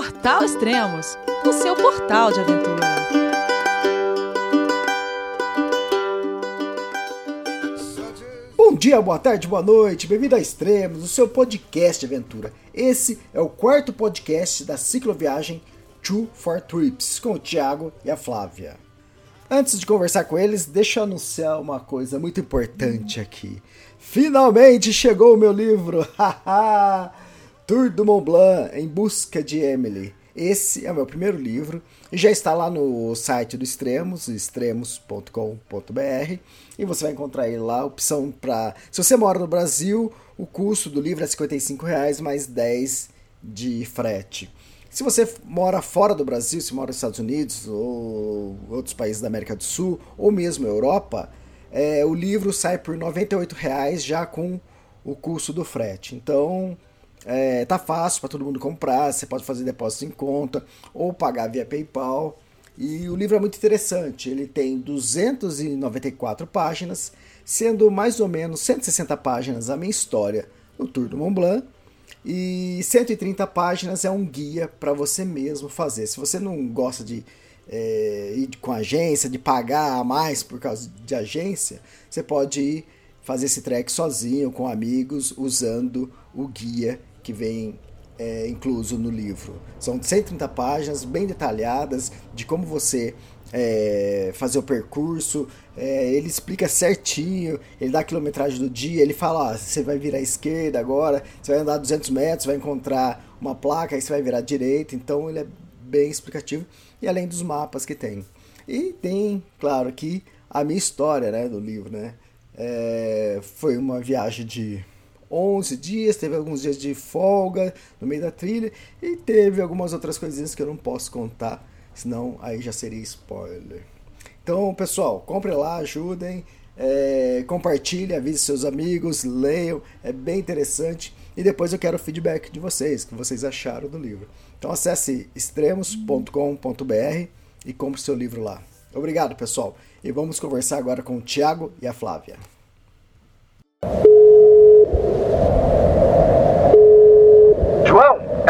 Portal Extremos, o seu portal de aventura. Bom dia, boa tarde, boa noite, bem-vindo a Extremos, o seu podcast de aventura. Esse é o quarto podcast da cicloviagem Two for Trips, com o Thiago e a Flávia. Antes de conversar com eles, deixa eu anunciar uma coisa muito importante aqui. Finalmente chegou o meu livro! Tour do Mont Blanc em busca de Emily. Esse é o meu primeiro livro e já está lá no site do Extremos, extremos.com.br, e você vai encontrar aí lá a opção para. Se você mora no Brasil, o custo do livro é 55 reais mais 10 de frete. Se você mora fora do Brasil, se mora nos Estados Unidos ou outros países da América do Sul, ou mesmo Europa, é, o livro sai por R$ 98,00 já com o custo do frete. Então, é, tá fácil para todo mundo comprar, você pode fazer depósito em conta ou pagar via PayPal. E o livro é muito interessante, ele tem 294 páginas, sendo mais ou menos 160 páginas a minha história no Tour do Mont Blanc e 130 páginas é um guia para você mesmo fazer. Se você não gosta de é, ir com agência, de pagar a mais por causa de agência, você pode ir fazer esse trek sozinho, com amigos, usando o guia que vem é, incluso no livro. São 130 páginas bem detalhadas de como você é, fazer o percurso, é, ele explica certinho, ele dá a quilometragem do dia, ele fala, ó, você vai virar à esquerda agora, você vai andar 200 metros, vai encontrar uma placa, aí você vai virar à direita, então ele é bem explicativo, e além dos mapas que tem. E tem, claro, aqui a minha história né, do livro, né? É, foi uma viagem de 11 dias, teve alguns dias de folga no meio da trilha, e teve algumas outras coisinhas que eu não posso contar senão aí já seria spoiler. Então, pessoal, compre lá, ajudem, é, compartilhe, avise seus amigos, leiam, é bem interessante. E depois eu quero o feedback de vocês, que vocês acharam do livro. Então acesse extremos.com.br e compre seu livro lá. Obrigado, pessoal. E vamos conversar agora com o Tiago e a Flávia. João, é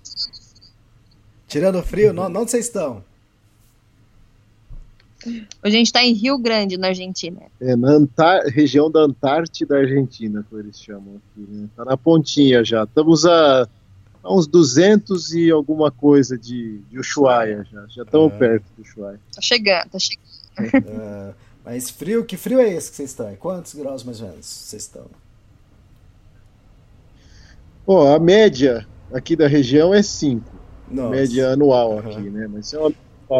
Tirando o frio, não, onde vocês estão? Hoje a gente está em Rio Grande, na Argentina. É, na Antar região da Antártida Argentina, como eles chamam aqui, né? Tá na pontinha já. Estamos a, a uns 200 e alguma coisa de, de Ushuaia já. Já estamos Ah. perto do Ushuaia. Tá chegando, tá chegando. Ah, mas frio, que frio é esse que vocês estão? Quantos graus mais ou menos vocês estão? Ó, a média aqui da região é 5. Nossa. Média anual Aham. aqui, né? Mas é uma...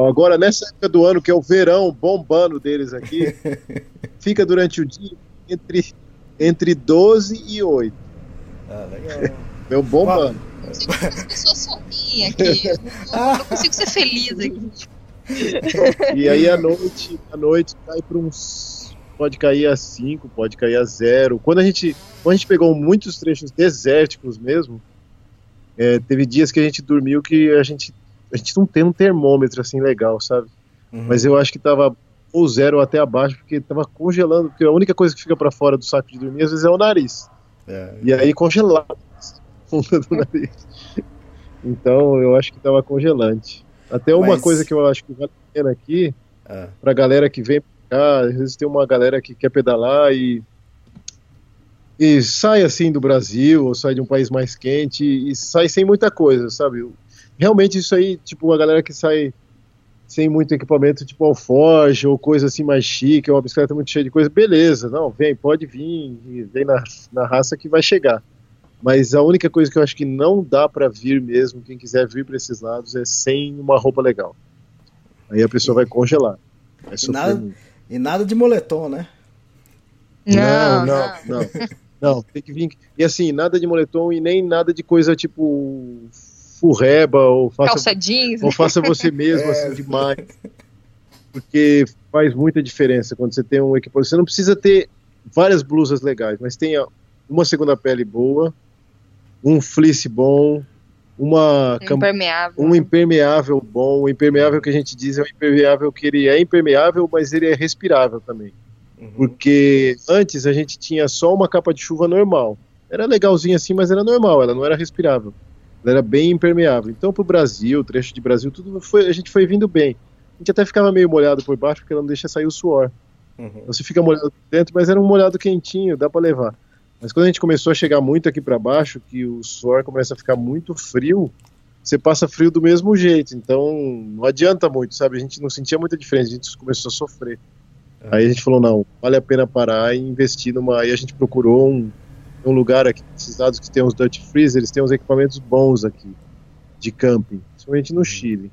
agora, nessa época do ano, que é o verão bombando deles aqui, fica durante o dia entre, entre 12 e 8. Ah, legal. Meu bombando. Eu sou sozinha aqui. Eu não, não consigo ser feliz aqui. E aí à noite, à noite cai para uns. Pode cair a 5, pode cair a 0. Quando a gente, quando a gente pegou muitos trechos desérticos mesmo, é, teve dias que a gente dormiu que a gente, a gente não tem um termômetro assim legal, sabe? Uhum. Mas eu acho que tava ou zero ou até abaixo, porque tava congelando, porque a única coisa que fica para fora do saco de dormir às vezes é o nariz. É. E aí congelado do nariz. Então eu acho que tava congelante. Até uma Mas- coisa que eu acho que vale a pena aqui, Ah, pra galera que vem pra cá, às vezes tem uma galera que quer pedalar e e sai assim do Brasil ou sai de um país mais quente e sai sem muita coisa, sabe? Realmente isso aí, tipo, a galera que sai sem muito equipamento, tipo alforge ou coisa assim mais chique, ou uma bicicleta muito cheia de coisa, beleza, não, vem, pode vir, e vem na, na raça que vai chegar. Mas a única coisa que eu acho que não dá pra vir mesmo, quem quiser vir pra esses lados, é sem uma roupa legal. Aí a pessoa vai congelar. Vai sofrer nada-. E nada de moletom, né? Não, não, não. Não, tem que vir. E assim, nada de moletom e nem nada de coisa tipo furreba ou faça, Calça jeans. ou né? faça você mesmo É. assim demais. Porque faz muita diferença quando você tem um equipamento. Você não precisa ter várias blusas legais, mas tenha uma segunda pele boa, um fleece bom, uma Impermeável. um impermeável bom. O impermeável que a gente diz é um impermeável que ele é impermeável, mas ele é respirável também. Uhum. Porque antes a gente tinha só uma capa de chuva normal. Era legalzinha assim, mas era normal, ela não era respirável. Ela era bem impermeável. Então, pro Brasil, trecho de Brasil, tudo foi, a gente foi vindo bem. A gente até ficava meio molhado por baixo, porque ela não deixa sair o suor. Uhum. Então, Você fica molhado dentro, mas era um molhado quentinho, dá para levar. Mas quando a gente começou a chegar muito aqui para baixo, que o suor começa a ficar muito frio, você passa frio do mesmo jeito. Então não adianta muito, sabe? A gente não sentia muita diferença, a gente começou a sofrer. Aí a gente falou, não, vale a pena parar e investir numa. Aí a gente procurou um, um lugar aqui, esses lados que tem uns Dutch Freeze, eles têm uns equipamentos bons aqui, de camping, principalmente no Chile.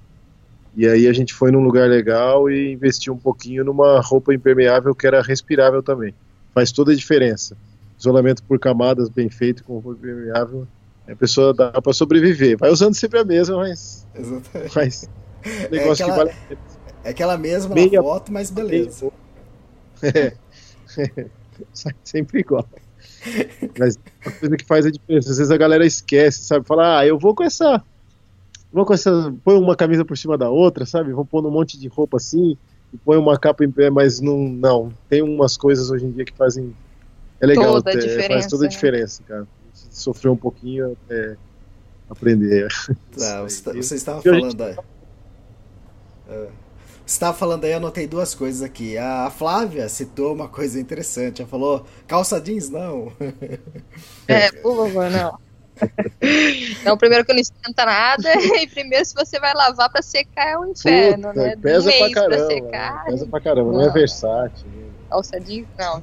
E aí a gente foi num lugar legal e investiu um pouquinho numa roupa impermeável que era respirável também. Faz toda a diferença. Isolamento por camadas bem feito com roupa impermeável, a pessoa dá para sobreviver. Vai usando sempre a mesma, mas, Exatamente. mas negócio aquela- que vale a pena. É aquela mesma Meia- foto, mas beleza. É. Sai sempre igual. Mas é uma coisa que faz a diferença. Às vezes a galera esquece, sabe? Fala, ah, eu vou com essa. Vou com essa. Põe uma camisa por cima da outra, sabe? Vou pôr um monte de roupa assim e põe uma capa em pé, mas não. Não. Tem umas coisas hoje em dia que fazem. É legal, Toda a é, faz toda a né? diferença, cara. A gente Sofreu um pouquinho até aprender. Tá, você, tá- você estava a gente- falando aí. É. Você estava falando aí, eu anotei duas coisas aqui. A Flávia citou uma coisa interessante. Ela falou: calça jeans não. É, por favor, não. Então, primeiro que não esquenta nada, e primeiro se você vai lavar pra secar é um inferno, Puta, né? pesa pra mês caramba. secar, né? Pesa pra caramba, não, é Não. versátil. né? calça jeans, não.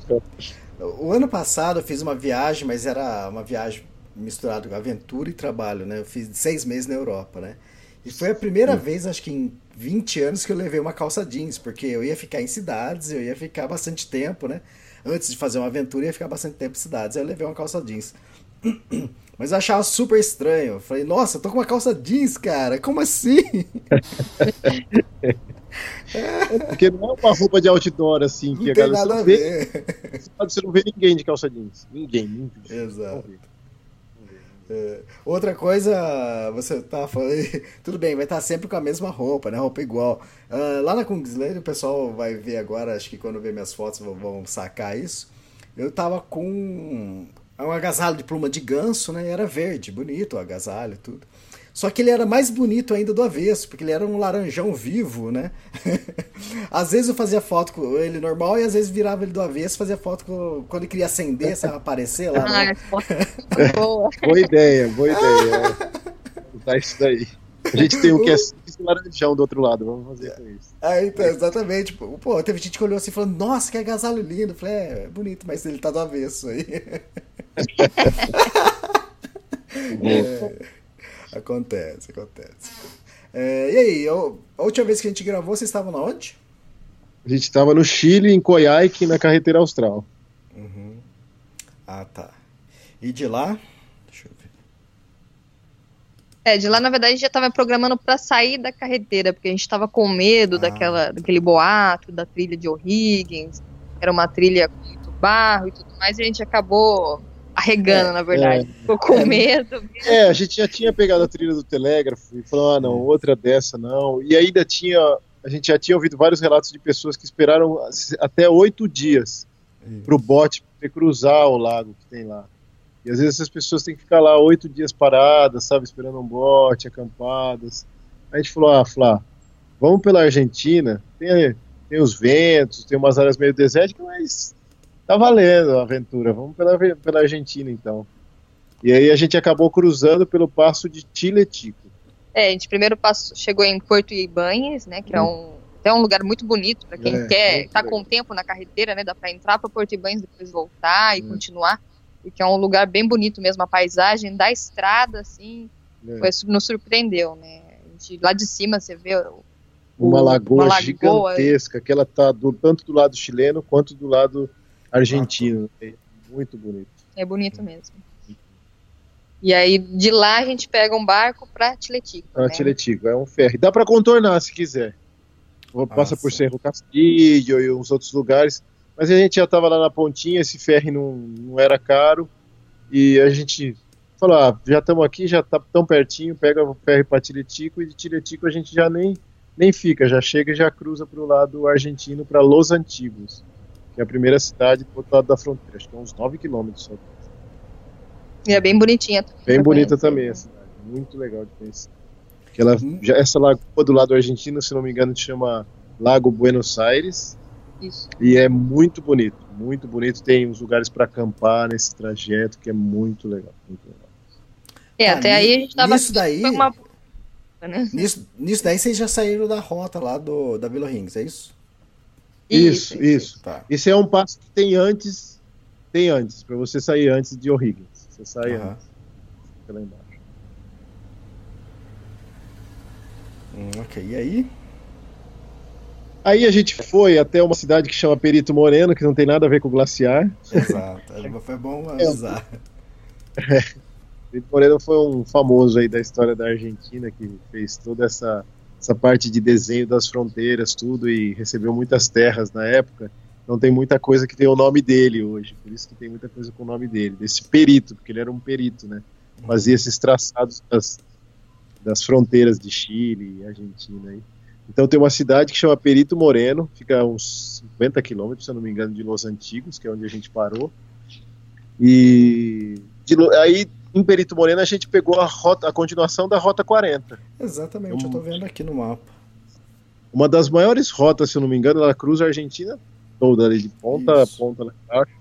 O ano passado eu fiz uma viagem, mas era uma viagem misturada com aventura e trabalho, né? Eu fiz seis meses na Europa, né? E foi a primeira vez, acho que em 20 anos, que eu levei uma calça jeans, porque eu ia ficar em cidades, eu ia ficar bastante tempo, né? Antes de fazer uma aventura, eu ia ficar bastante tempo em cidades. Aí eu levei uma calça jeans. Mas eu achava super estranho. Eu falei, nossa, eu tô com uma calça jeans, cara. Como assim? Porque não é uma roupa de outdoor assim, que Não a tem galera nada você a não vê, ver. você não vê ninguém de calça jeans. Ninguém, ninguém. Exato. É, outra coisa, você tá falando, tudo bem, vai estar sempre com a mesma roupa, né? Roupa igual. Ah, lá na Kungsleden, o pessoal vai ver agora, acho que quando ver minhas fotos vão, sacar isso. Eu tava com um agasalho de pluma de ganso, né? Era verde, bonito o agasalho e tudo. Só que ele era mais bonito ainda do avesso, porque ele era um laranjão vivo, né? às vezes eu fazia foto com ele normal e às vezes virava ele do avesso, fazia foto com, quando ele queria acender, sabe, aparecer lá. Ah, né? essa foto é boa. Boa ideia, boa ideia. Tá isso daí. A gente tem o que é e laranjão do outro lado, vamos fazer com isso. É, então, exatamente. Pô, Pô, teve gente que olhou assim falando, nossa, que agasalho lindo. Eu falei, é, é bonito, mas ele tá do avesso aí. É, acontece, acontece. É, e aí, eu- a última vez que a gente gravou, vocês estavam na onde? A gente tava no Chile, em Coyhaique, na carretera austral. Ah, tá. E de lá? Deixa eu ver. É, de lá, na verdade, a gente já tava programando pra sair da carreteira, porque a gente tava com medo Ah. daquela, daquele boato, da trilha de O'Higgins. Era uma trilha com muito barro e tudo mais, e a gente acabou arregando, É, na verdade. Ficou com medo. É, a gente já tinha pegado a trilha do telégrafo e falou, ah, não, outra dessa não. E ainda tinha, a gente já tinha ouvido vários relatos de pessoas que esperaram até oito dias pro bote poder cruzar o lago que tem lá. E às vezes essas pessoas têm que ficar lá oito dias paradas, sabe, esperando um bote, acampadas. Aí a gente falou, ah, Flá, vamos pela Argentina, tem, tem os ventos, tem umas áreas meio desérticas, mas tá valendo a aventura, vamos pela, pela Argentina então. E aí a gente acabou cruzando pelo passo de Chiletico. É, a gente primeiro passo, chegou em Porto Ibanhas, né, que é um, até um lugar muito bonito para quem É, quer, tá com tempo na carreteira, né, dá para entrar para Porto Ibanhas, depois voltar e Hum. continuar, porque é um lugar bem bonito mesmo, a paisagem da estrada, assim, né? foi, nos surpreendeu, né, a gente, lá de cima você vê o- Uma lagoa, uma lagoa. gigantesca, que ela tá do, tanto do lado chileno quanto do lado argentino. É muito bonito. É bonito mesmo. E aí, de lá, a gente pega um barco pra Tiletico. Pra né? Tiletico, é um ferry. Dá pra contornar se quiser. Passa por sim. Cerro Castillo e uns outros lugares. Mas a gente já tava lá na pontinha, esse ferry não, não era caro. E a gente falou: ah, já estamos aqui, já tá tão pertinho, pega o ferry pra Tiletico e de Tiletico a gente já nem, nem fica, já chega e já cruza pro lado argentino, para Los Antigos, que é a primeira cidade do outro lado da fronteira. Acho que é uns 9 quilômetros só. E é bem bonitinha também. Bem pra bonita conhecer. também a cidade, muito legal de conhecer. Que ela, já, essa lagoa do lado argentino, se não me engano, se chama Lago Buenos Aires Isso. e é muito bonito, muito bonito. Tem uns lugares para acampar nesse trajeto que é muito legal. Muito legal. É, Ah, até ni- aí a gente tava. nisso daí- uma... né? Nisso, nisso daí vocês já saíram da rota lá do, da Vila Rings, é isso? Isso, isso. Tá. Esse é um passo que tem antes, tem antes, para você sair antes de O'Higgins. Você sai Aham. antes, fica lá embaixo. Hum, ok, e aí? Aí a gente foi até uma cidade que chama Perito Moreno, que não tem nada a ver com o glaciar. Exato, foi bom avisar. Perito Moreno foi um famoso aí da história da Argentina que fez toda essa, essa parte de desenho das fronteiras, tudo, e recebeu muitas terras na época. Não tem muita coisa que tem o nome dele hoje, por isso que tem muita coisa com o nome dele, desse perito, porque ele era um perito, né? Fazia esses traçados das, das fronteiras de Chile e Argentina aí. Então tem uma cidade que chama Perito Moreno, fica uns 50 quilômetros, se eu não me engano, de Los Antigos, que é onde a gente parou. E de aí em Perito Moreno a gente pegou a rota, a continuação da Rota 40. Exatamente, eu tô vendo aqui no mapa. Uma das maiores rotas, se eu não me engano, ela cruza a Argentina toda ali de ponta Isso. a ponta lá embaixo.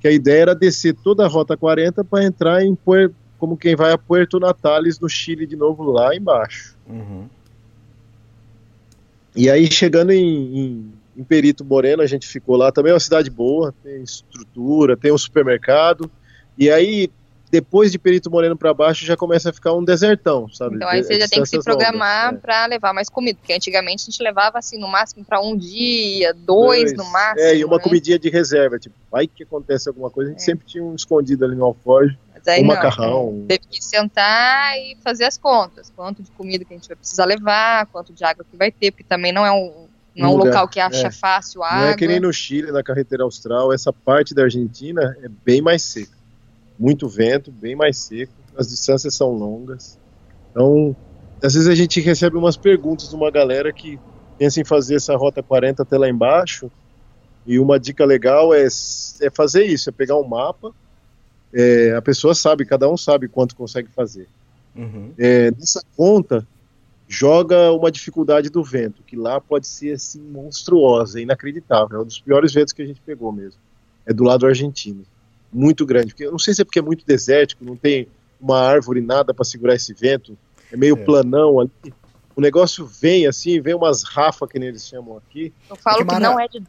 Que a ideia era descer toda a Rota 40 para entrar em Puer- como quem vai a Puerto Natales no Chile de novo lá embaixo. Uhum. E aí, chegando em, em- em Perito Moreno, a gente ficou lá. Também é uma cidade boa, tem estrutura, tem um supermercado. E aí, depois de Perito Moreno para baixo, já começa a ficar um desertão, sabe? Então aí você já tem que se programar longas, é. pra levar mais comida. Porque antigamente a gente levava assim, no máximo pra um dia, dois, no máximo. É, e uma né? comidinha de reserva, tipo, vai que acontece alguma coisa, a gente É. sempre tinha um escondido ali no alforje, um não, macarrão. Teve que sentar e fazer as contas. Quanto de comida que a gente vai precisar levar, quanto de água que vai ter, porque também não é um, não é um Lugar, local que acha é. fácil Não água. é que nem no Chile, na carretera austral, essa parte da Argentina é bem mais seca. Muito vento, bem mais seco, as distâncias são longas. Então, às vezes a gente recebe umas perguntas de uma galera que pensa em fazer essa rota 40 até lá embaixo. E uma dica legal é, é fazer isso, é pegar um mapa. é, a pessoa sabe, cada um sabe quanto consegue fazer. Uhum. É, nessa conta, joga uma dificuldade do vento, que lá pode ser assim monstruosa, inacreditável. É um dos piores ventos que a gente pegou mesmo. É do lado argentino. Muito grande. Porque, eu não sei se é porque é muito desértico, não tem uma árvore, nada para segurar esse vento. É meio É. planão ali. O negócio vem assim, vem umas rafas, que nem eles chamam aqui. Eu falo É que que Mara- não é de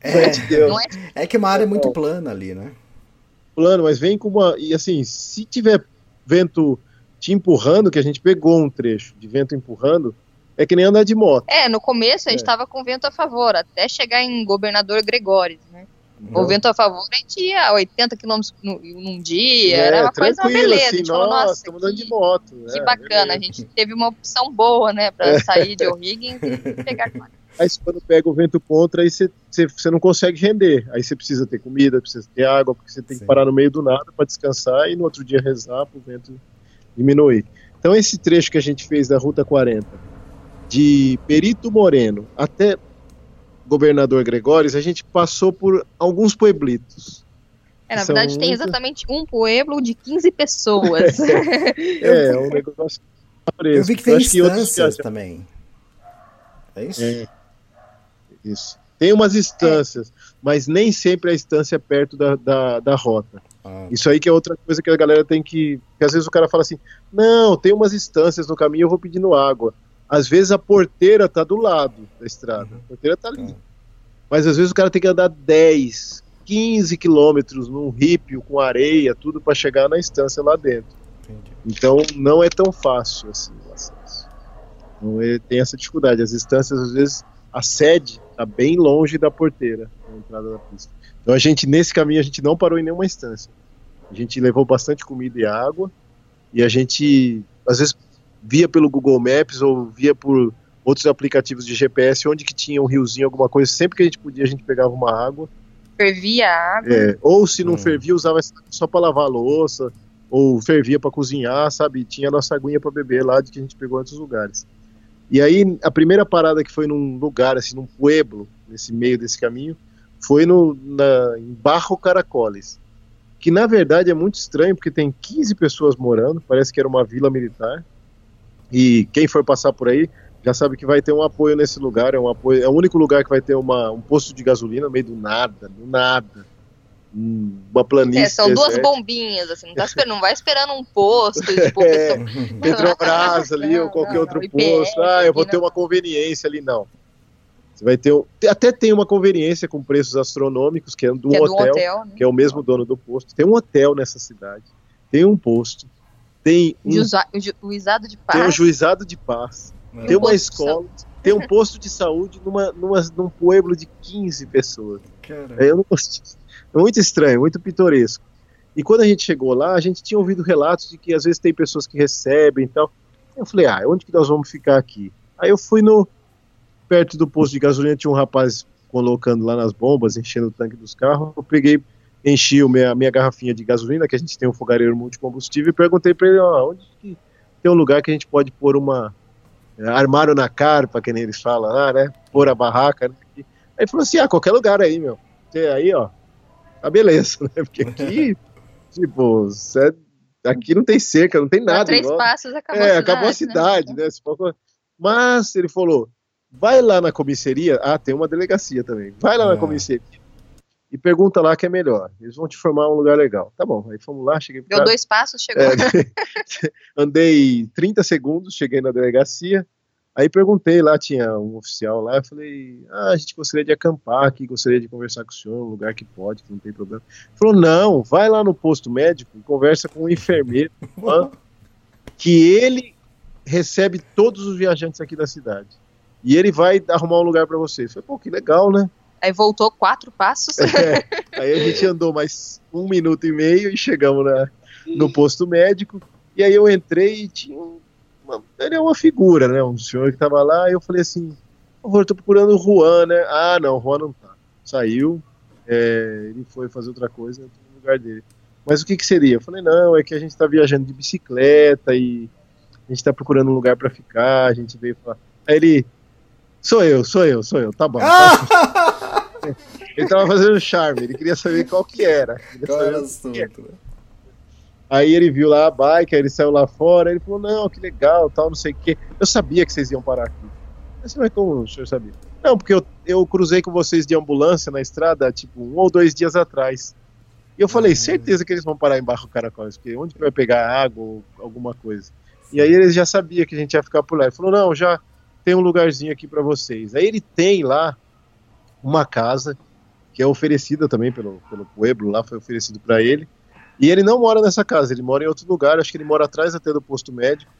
É, de Deus. não é é que uma área é muito plana ali, né? plano, mas vem com uma. E assim, se tiver vento te empurrando, que a gente pegou um trecho de vento empurrando, é que nem andar de moto. É, no começo a gente É. tava com vento a favor, até chegar em Governador Gregório, né? Então, O vento a favor a gente ia a 80 km num dia, é, era uma coisa uma tranquilo, beleza. a assim, gente falou, nossa, nossa, estamos andando de moto. que é, bacana, a beleza. gente teve uma opção boa, né, pra sair de O'Higgins e pegar Aí quando pega o vento contra, aí você não consegue render. Aí você precisa ter comida, precisa ter água, porque você tem Sim. que parar no meio do nada para descansar e no outro dia rezar para o vento diminuir. Então esse trecho que a gente fez da Ruta 40, de Perito Moreno até Governador Gregórios, a gente passou por alguns pueblitos. É, na verdade tem exatamente um pueblo de 15 pessoas. É, é um negócio. Eu vi que tem acho que outros instâncias viajam- também. É isso? É. Isso. Tem umas instâncias, mas nem sempre a instância é perto da, da, da rota. Ah, Isso aí que é outra coisa que a galera tem que. que às vezes o cara fala assim: não, tem umas instâncias no caminho, eu vou pedindo água. Às vezes a porteira tá do lado da estrada, a porteira tá ali. Mas às vezes o cara tem que andar 10, 15 quilômetros num rípio com areia, tudo para chegar na instância lá dentro. entendi. Então não é tão fácil assim o acesso. Então, é- tem essa dificuldade. As instâncias, às vezes, a sede está bem longe da porteira, da entrada da pista. Então a gente, nesse caminho, a gente não parou em nenhuma instância. A gente levou bastante comida e água, e a gente, às vezes, via pelo Google Maps ou via por outros aplicativos de GPS, onde que tinha um riozinho, alguma coisa, sempre que a gente podia, a gente pegava uma água. Fervia a água. É, ou se não Hum. fervia, usava só para lavar a louça, ou fervia para cozinhar, sabe? Tinha a nossa aguinha para beber lá de que a gente pegou em outros lugares. E aí, a primeira parada que foi num lugar, assim, num pueblo, nesse meio desse caminho, foi no, na, em Barro Caracoles. Que na verdade é muito estranho, porque tem 15 pessoas morando, parece que era uma vila militar. E quem for passar por aí já sabe que vai ter um apoio nesse lugar. É, um apoio, é o único lugar que vai ter uma, um posto de gasolina no meio do nada, do nada. Hum, Uma planície. É, são duas deserta. bombinhas, assim, não, tá esperando, não vai esperando um posto, tipo, É, pessoa- Petrobras ali ou Não, qualquer não, outro posto. Ah, eu vou aqui, ter uma conveniência ali, não. Você vai ter. te- Até tem uma conveniência com preços astronômicos, que é do que é do hotel, hotel, né? que é o mesmo dono do posto. Tem um hotel nessa cidade, tem um posto, tem um, Juza- Juizado de tem um paz. juizado de paz, É. tem uma escola, tem um posto de saúde numa, numa, num pueblo de 15 pessoas. É, eu não. É muito estranho, muito pitoresco. E quando a gente chegou lá, a gente tinha ouvido relatos de que às vezes tem pessoas que recebem e tal. Eu falei, ah, onde que nós vamos ficar aqui? Aí eu fui no perto do posto de gasolina, tinha um rapaz colocando lá nas bombas, enchendo o tanque dos carros. Eu peguei, enchi o minha, minha garrafinha de gasolina, que a gente tem um fogareiro multicombustível, e perguntei para ele, ó, onde que tem um lugar que a gente pode pôr uma é, armário na carpa, que nem eles falam lá, né? Pôr a barraca. Né? Aí ele falou assim, ah, qualquer lugar aí, meu. Você aí, ó, tá beleza, né? Porque aqui, tipo, cê- aqui não tem cerca, não tem Dá nada. três igual- passos, acabou é, a cidade. acabou a cidade, né? For- Mas ele falou, vai lá na comissaria, ah, tem uma delegacia também, vai lá Ah. na comissaria e pergunta lá que é melhor, eles vão te formar um lugar legal. Tá bom, aí fomos lá, cheguei Deu cara, dois passos, chegou. é, andei 30 segundos, cheguei na delegacia, aí perguntei lá, tinha um oficial lá, eu falei, ah, a gente gostaria de acampar aqui, gostaria de conversar com o senhor, um lugar que pode, que não tem problema. Ele falou, não, vai lá no posto médico e conversa com o enfermeiro, que ele recebe todos os viajantes aqui da cidade. E ele vai arrumar um lugar para vocês. Eu falei, pô, que legal, né? Aí voltou quatro passos. É, aí a gente andou mais um minuto e meio e chegamos na, no posto médico. E aí eu entrei e tinha um- uma, ele é uma figura, né? Um senhor que tava lá. E eu falei assim: favor, tô procurando o Juan, né? Ah, não, o Juan não tá. Saiu, é, ele foi fazer outra coisa no lugar dele. Mas o que que seria? Eu falei: não, é que a gente tá viajando de bicicleta e a gente tá procurando um lugar para ficar. A gente veio falar. Aí ele. Sou eu, sou eu, sou eu, tá bom. Ele tava fazendo charme, ele queria saber qual que era. Qual era o era. assunto? né? Aí ele viu lá a bike, aí ele saiu lá fora, ele falou, não, que legal, tal, não sei o quê. Eu sabia que vocês iam parar aqui. Mas como o senhor sabia? Não, porque eu, eu cruzei com vocês de ambulância na estrada, tipo, um ou dois dias atrás. E eu falei, certeza que eles vão parar em Barro Caracóis, porque onde que vai pegar água ou alguma coisa? E aí eles já sabiam que a gente ia ficar por lá. Ele falou, não, já tem um lugarzinho aqui para vocês. Aí ele tem lá uma casa que é oferecida também pelo, pelo Pueblo, lá foi oferecido para ele. E ele não mora nessa casa, ele mora em outro lugar, acho que ele mora atrás até do posto médico.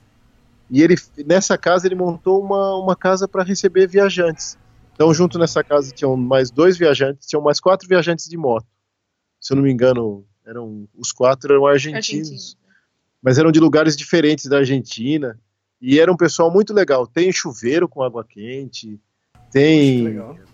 E ele nessa casa ele montou uma, uma casa para receber viajantes. Então, junto nessa casa tinham mais dois viajantes, tinham mais quatro viajantes de moto. Se eu não me engano, eram os quatro eram argentinos, Argentino. mas eram de lugares diferentes da Argentina. E era um pessoal muito legal. Tem chuveiro com água quente, tem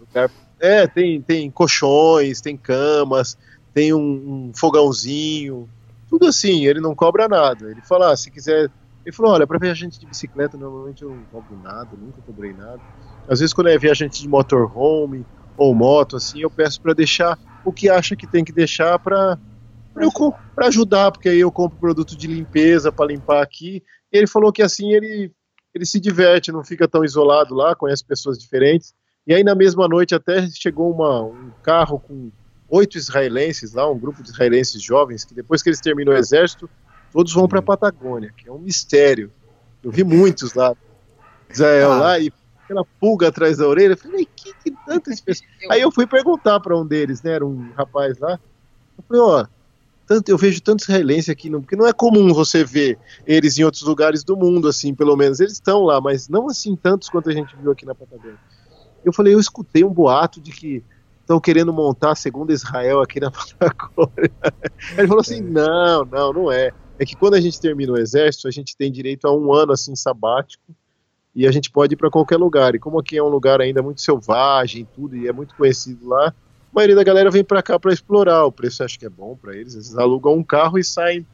lugar- é, tem, tem colchões, tem camas, tem um, um fogãozinho, tudo assim, ele não cobra nada. Ele fala, ah, se quiser. Ele falou, olha, para viajante de bicicleta, normalmente eu não cobro nada, nunca cobrei nada. Às vezes, quando é viajante de motorhome ou moto, assim, eu peço para deixar o que acha que tem que deixar para para ajudar, porque aí eu compro produto de limpeza para limpar aqui. E ele falou que assim ele, ele se diverte, não fica tão isolado lá, conhece pessoas diferentes. E aí na mesma noite até chegou uma, um carro com oito israelenses lá, um grupo de israelenses jovens, que depois que eles terminam o exército, todos vão para a Patagônia, que é um mistério. Eu vi muitos lá, Israel Ah. lá, e aquela pulga atrás da orelha. Eu falei, que, que tantas pessoas. Aí eu fui perguntar para um deles, né, era um rapaz lá. Eu falei, ó, tanto, eu vejo tantos israelenses aqui, porque não é comum você ver eles em outros lugares do mundo, assim, pelo menos. Eles estão lá, mas não assim tantos quanto a gente viu aqui na Patagônia. Eu falei, eu escutei um boato de que estão querendo montar a segunda Israel aqui na Patagônia. Ele falou assim: não, não, não é. É que quando a gente termina o exército, a gente tem direito a um ano assim sabático e a gente pode ir para qualquer lugar. E como aqui é um lugar ainda muito selvagem, tudo e é muito conhecido lá, a maioria da galera vem para cá para explorar. O preço acho que é bom para eles. Eles alugam um carro e saem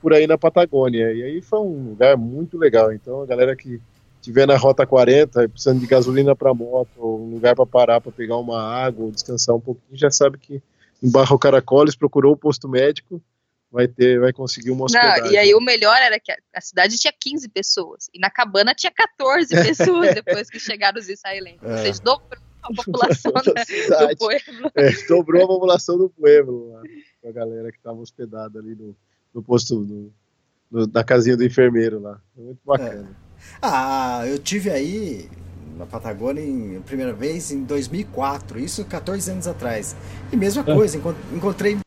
por aí na Patagônia. E aí foi um lugar muito legal. Então a galera que tiver na rota 40, precisando de gasolina para moto, ou um lugar para parar para pegar uma água, ou descansar um pouquinho, já sabe que em Barro Caracoles procurou o posto médico, vai ter, vai conseguir uma hospedagem. Não, e aí o melhor era que a cidade tinha 15 pessoas e na cabana tinha 14 pessoas depois que chegaram os israelenses. É. Ou seja, dobrou a população da, do pueblo. É, dobrou a população do pueblo, lá, a galera que estava hospedada ali no, no posto do, do, da casinha do enfermeiro lá. Muito bacana. É. Ah, eu tive aí na Patagônia em, a primeira vez em 2004, isso 14 anos atrás. E mesma é. coisa, encontrei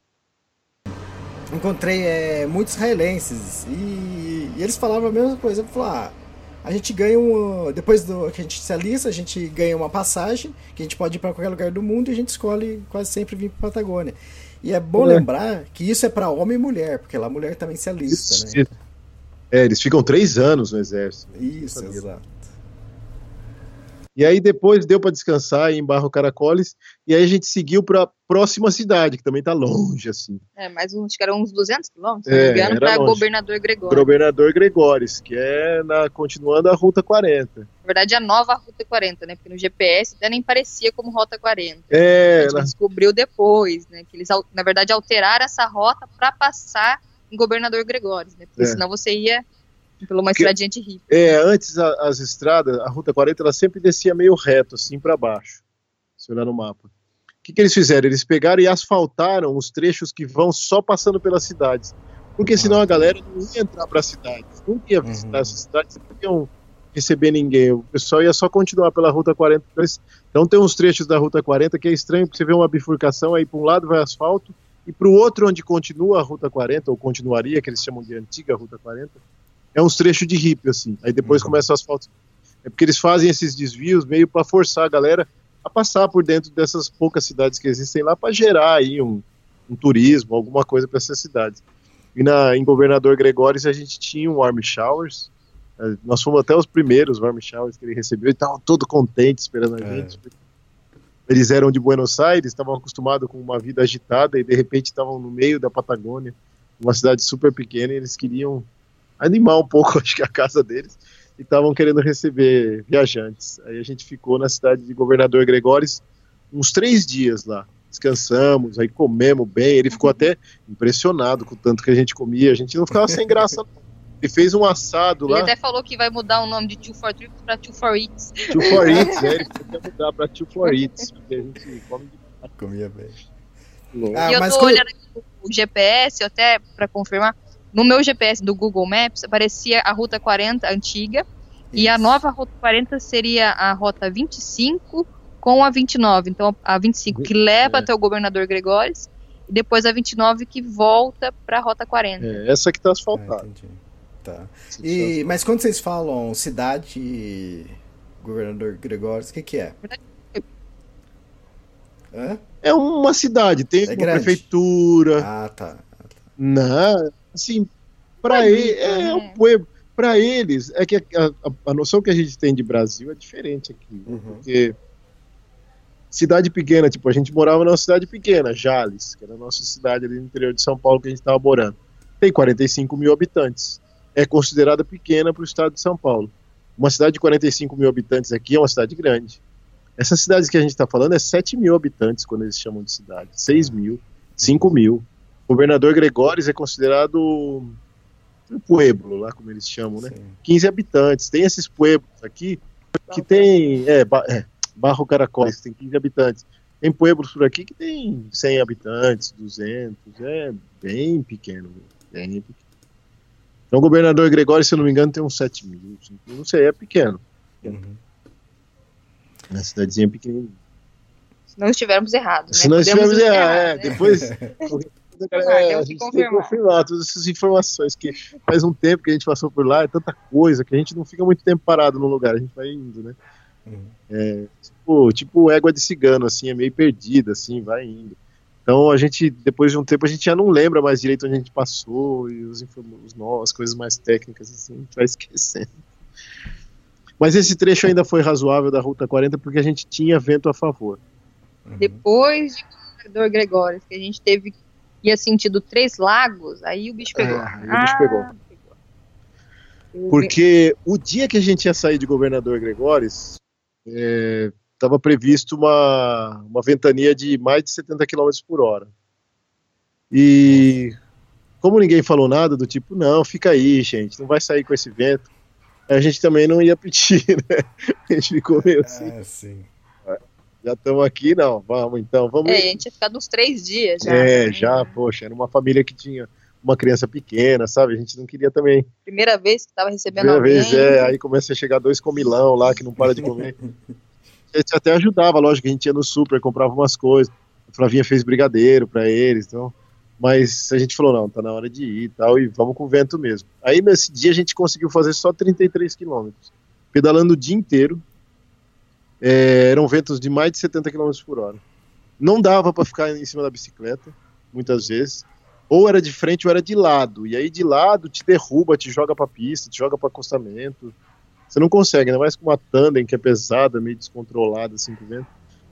encontrei é, muitos israelenses e, e, eles falavam a mesma coisa. Falaram, ah, a gente ganha um. Depois do que a gente se alista, a gente ganha uma passagem, que a gente pode ir para qualquer lugar do mundo e a gente escolhe quase sempre vir para Patagônia. E é bom é. lembrar que isso é para homem e mulher, porque lá a mulher também se alista, isso, né? É, eles ficam três anos no exército. Isso, exato. E aí depois deu para descansar em Barro Caracoles e aí a gente seguiu para a próxima cidade, que também está longe, assim. É, mais uns, acho que eram uns 200 quilômetros, é, para Governador Gregório. Governador Gregórios, que é na, continuando a Ruta 40. Na verdade, a nova Ruta 40, né? Porque no GPS até nem parecia como Rota 40. É. A gente ela... descobriu depois, né? Que eles, na verdade, alteraram essa rota para passar em Governador Gregório, né? Porque é. senão você ia pela uma estradinha de rio. É, antes a, as estradas, a Ruta 40, ela sempre descia meio reto, assim, para baixo, se olhar no mapa. O que, que eles fizeram? Eles pegaram e asfaltaram os trechos que vão só passando pelas cidades. Porque senão a galera não ia entrar para as cidades, não ia visitar uhum. essas cidades, não iam receber ninguém. O pessoal ia só continuar pela Ruta 40. Então tem uns trechos da Ruta 40 que é estranho, porque você vê uma bifurcação, aí para um lado vai asfalto, e para o outro, onde continua a Ruta 40, ou continuaria, que eles chamam de antiga Ruta 40, é uns trechos de hippie, assim. Aí depois uhum. começa o asfalto. É porque eles fazem esses desvios meio para forçar a galera a passar por dentro dessas poucas cidades que existem lá para gerar aí um, um, turismo, alguma coisa para essas cidades. E na, em Governador Gregório a gente tinha um Warm Showers. É, nós fomos até os primeiros Warm Showers que ele recebeu e estavam todo contente esperando a é. gente. Eles eram de Buenos Aires, estavam acostumados com uma vida agitada e de repente estavam no meio da Patagônia, uma cidade super pequena, e eles queriam animar um pouco, acho que a casa deles, e estavam querendo receber viajantes. Aí a gente ficou na cidade de Governador Gregóris uns três dias lá. Descansamos, aí comemos bem. Ele ficou até impressionado com o tanto que a gente comia. A gente não ficava sem graça. Ele fez um assado ele lá. Ele até falou que vai mudar o nome de Two for Trips para Two for Eats. Two for Eats, é, ele quer mudar para Two for Eats, porque a gente come de... Comia bem. Ah, e eu tô olhando o GPS, até para confirmar, no meu GPS do Google Maps aparecia a Ruta 40 antiga Isso. e a nova Ruta 40 seria a Rota 25 com a 29. Então a 25 que leva é. até o Governador Gregórios e depois a 29 que volta para a Rota 40. É, essa que está asfaltada. Ah, tá. E, mas quando vocês falam cidade Governador Gregórios, o que, que é? É uma cidade, tem é uma prefeitura. Ah, tá. Não, assim, para ele, é, é um poema. Para eles, é que a, a, a, noção que a gente tem de Brasil é diferente aqui. Uhum. Porque cidade pequena, tipo, a gente morava numa cidade pequena, Jales, que era a nossa cidade ali no interior de São Paulo que a gente estava morando. Tem 45 mil habitantes. É considerada pequena para o estado de São Paulo. Uma cidade de 45 mil habitantes aqui é uma cidade grande. Essas cidades que a gente está falando é 7 mil habitantes quando eles chamam de cidade. 6 mil, 5 mil. O governador Gregórios é considerado um pueblo, lá como eles chamam, né? Sim. 15 habitantes. Tem esses pueblos aqui que tem. É, é, Barro Caracóis, que tem 15 habitantes. Tem pueblos por aqui que tem 100 habitantes, 200. É bem pequeno. Bem pequeno. Então, o governador Gregório, se eu não me engano, tem uns 7 mil. Não sei, é pequeno. Uhum. Uma cidadezinha pequenininha. Se não estivermos errados. Né? Se não estivermos errados, é. Né? Depois. É, a gente tem que confirmar todas essas informações, que faz um tempo que a gente passou por lá, é tanta coisa, que a gente não fica muito tempo parado no lugar, a gente vai indo, né? Uhum. É, tipo, tipo égua de cigano, assim, é meio perdida, assim, vai indo. Então a gente, depois de um tempo, a gente já não lembra mais direito onde a gente passou e os, os as coisas mais técnicas, assim, a gente vai esquecendo. Mas esse trecho ainda foi razoável da Ruta 40 porque a gente tinha vento a favor. Uhum. Depois de Governador Gregório, que a gente teve ia sentido Três Lagos, aí o bicho pegou. É, aí o bicho pegou. Ah, pegou. Porque o dia que a gente ia sair de Governador Gregório, estava é, previsto uma, uma ventania de mais de 70 km por hora. E como ninguém falou nada do tipo, não, fica aí, gente, não vai sair com esse vento, a gente também não ia pedir, né? A gente ficou meio assim. É, sim. Já estamos aqui, não, vamos então, vamos. É, a gente ia ficar uns três dias já. É, né? já, poxa, era uma família que tinha uma criança pequena, sabe? A gente não queria também. Primeira vez que estava recebendo Primeira alguém. vez, é, aí começa a chegar dois comilão lá que não para de comer. a gente até ajudava, lógico, a gente ia no super, comprava umas coisas. A Flavinha fez brigadeiro para eles, então. Mas a gente falou, não, tá na hora de ir e tal, e vamos com o vento mesmo. Aí nesse dia a gente conseguiu fazer só 33 quilômetros, pedalando o dia inteiro. É, eram ventos de mais de 70 km por hora. Não dava para ficar em cima da bicicleta, muitas vezes. Ou era de frente ou era de lado. E aí de lado te derruba, te joga pra pista, te joga para acostamento. Você não consegue, ainda mais com uma tandem que é pesada, meio descontrolada, assim, com vento.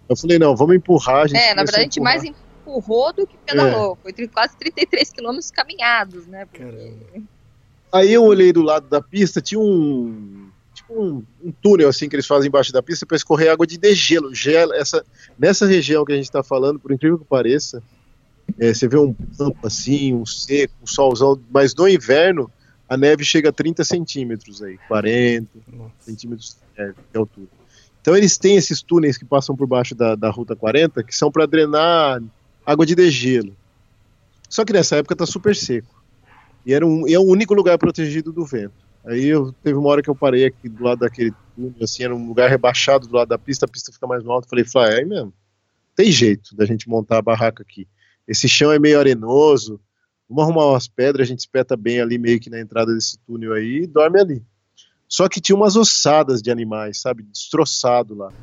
Eu falei, não, vamos empurrar. A gente é, na verdade a, a gente mais empurrou do que pedalou. É. Foi quase 33 quilômetros caminhados, né? Porque... Aí eu olhei do lado da pista, tinha um tipo um, um, túnel assim que eles fazem embaixo da pista para escorrer água de degelo. Gelo, essa, nessa região que a gente está falando, por incrível que pareça, é, você vê um campo assim, um seco, um solzão, mas no inverno a neve chega a 30 centímetros aí, 40 Nossa. centímetros de altura. Então eles têm esses túneis que passam por baixo da, da Ruta 40 que são para drenar água de degelo. Só que nessa época tá super seco. E era um, é o único lugar protegido do vento. Aí eu teve uma hora que eu parei aqui do lado daquele túnel, assim, era um lugar rebaixado do lado da pista, a pista fica mais alta. Falei, Flá, é aí mesmo. Tem jeito da gente montar a barraca aqui. Esse chão é meio arenoso. Vamos arrumar umas pedras, a gente espeta bem ali, meio que na entrada desse túnel aí, e dorme ali. Só que tinha umas ossadas de animais, sabe? Destroçado lá.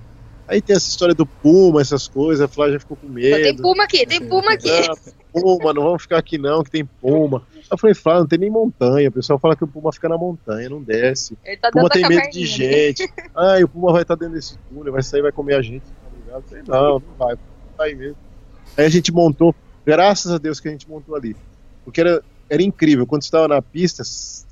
Aí tem essa história do puma, essas coisas, a Flávia já ficou com medo. Tem puma aqui, tem puma aqui. Ah, puma, não vamos ficar aqui não, que tem puma. Eu falei, Flávia, não tem nem montanha. O pessoal fala que o puma fica na montanha, não desce. Ele tá puma tem medo de gente. Ah, o puma vai estar tá dentro desse túnel, vai sair, vai comer a gente. Tá falei, não, não vai, não vai mesmo. Aí a gente montou, graças a Deus que a gente montou ali. Porque era, era incrível, quando você estava na pista,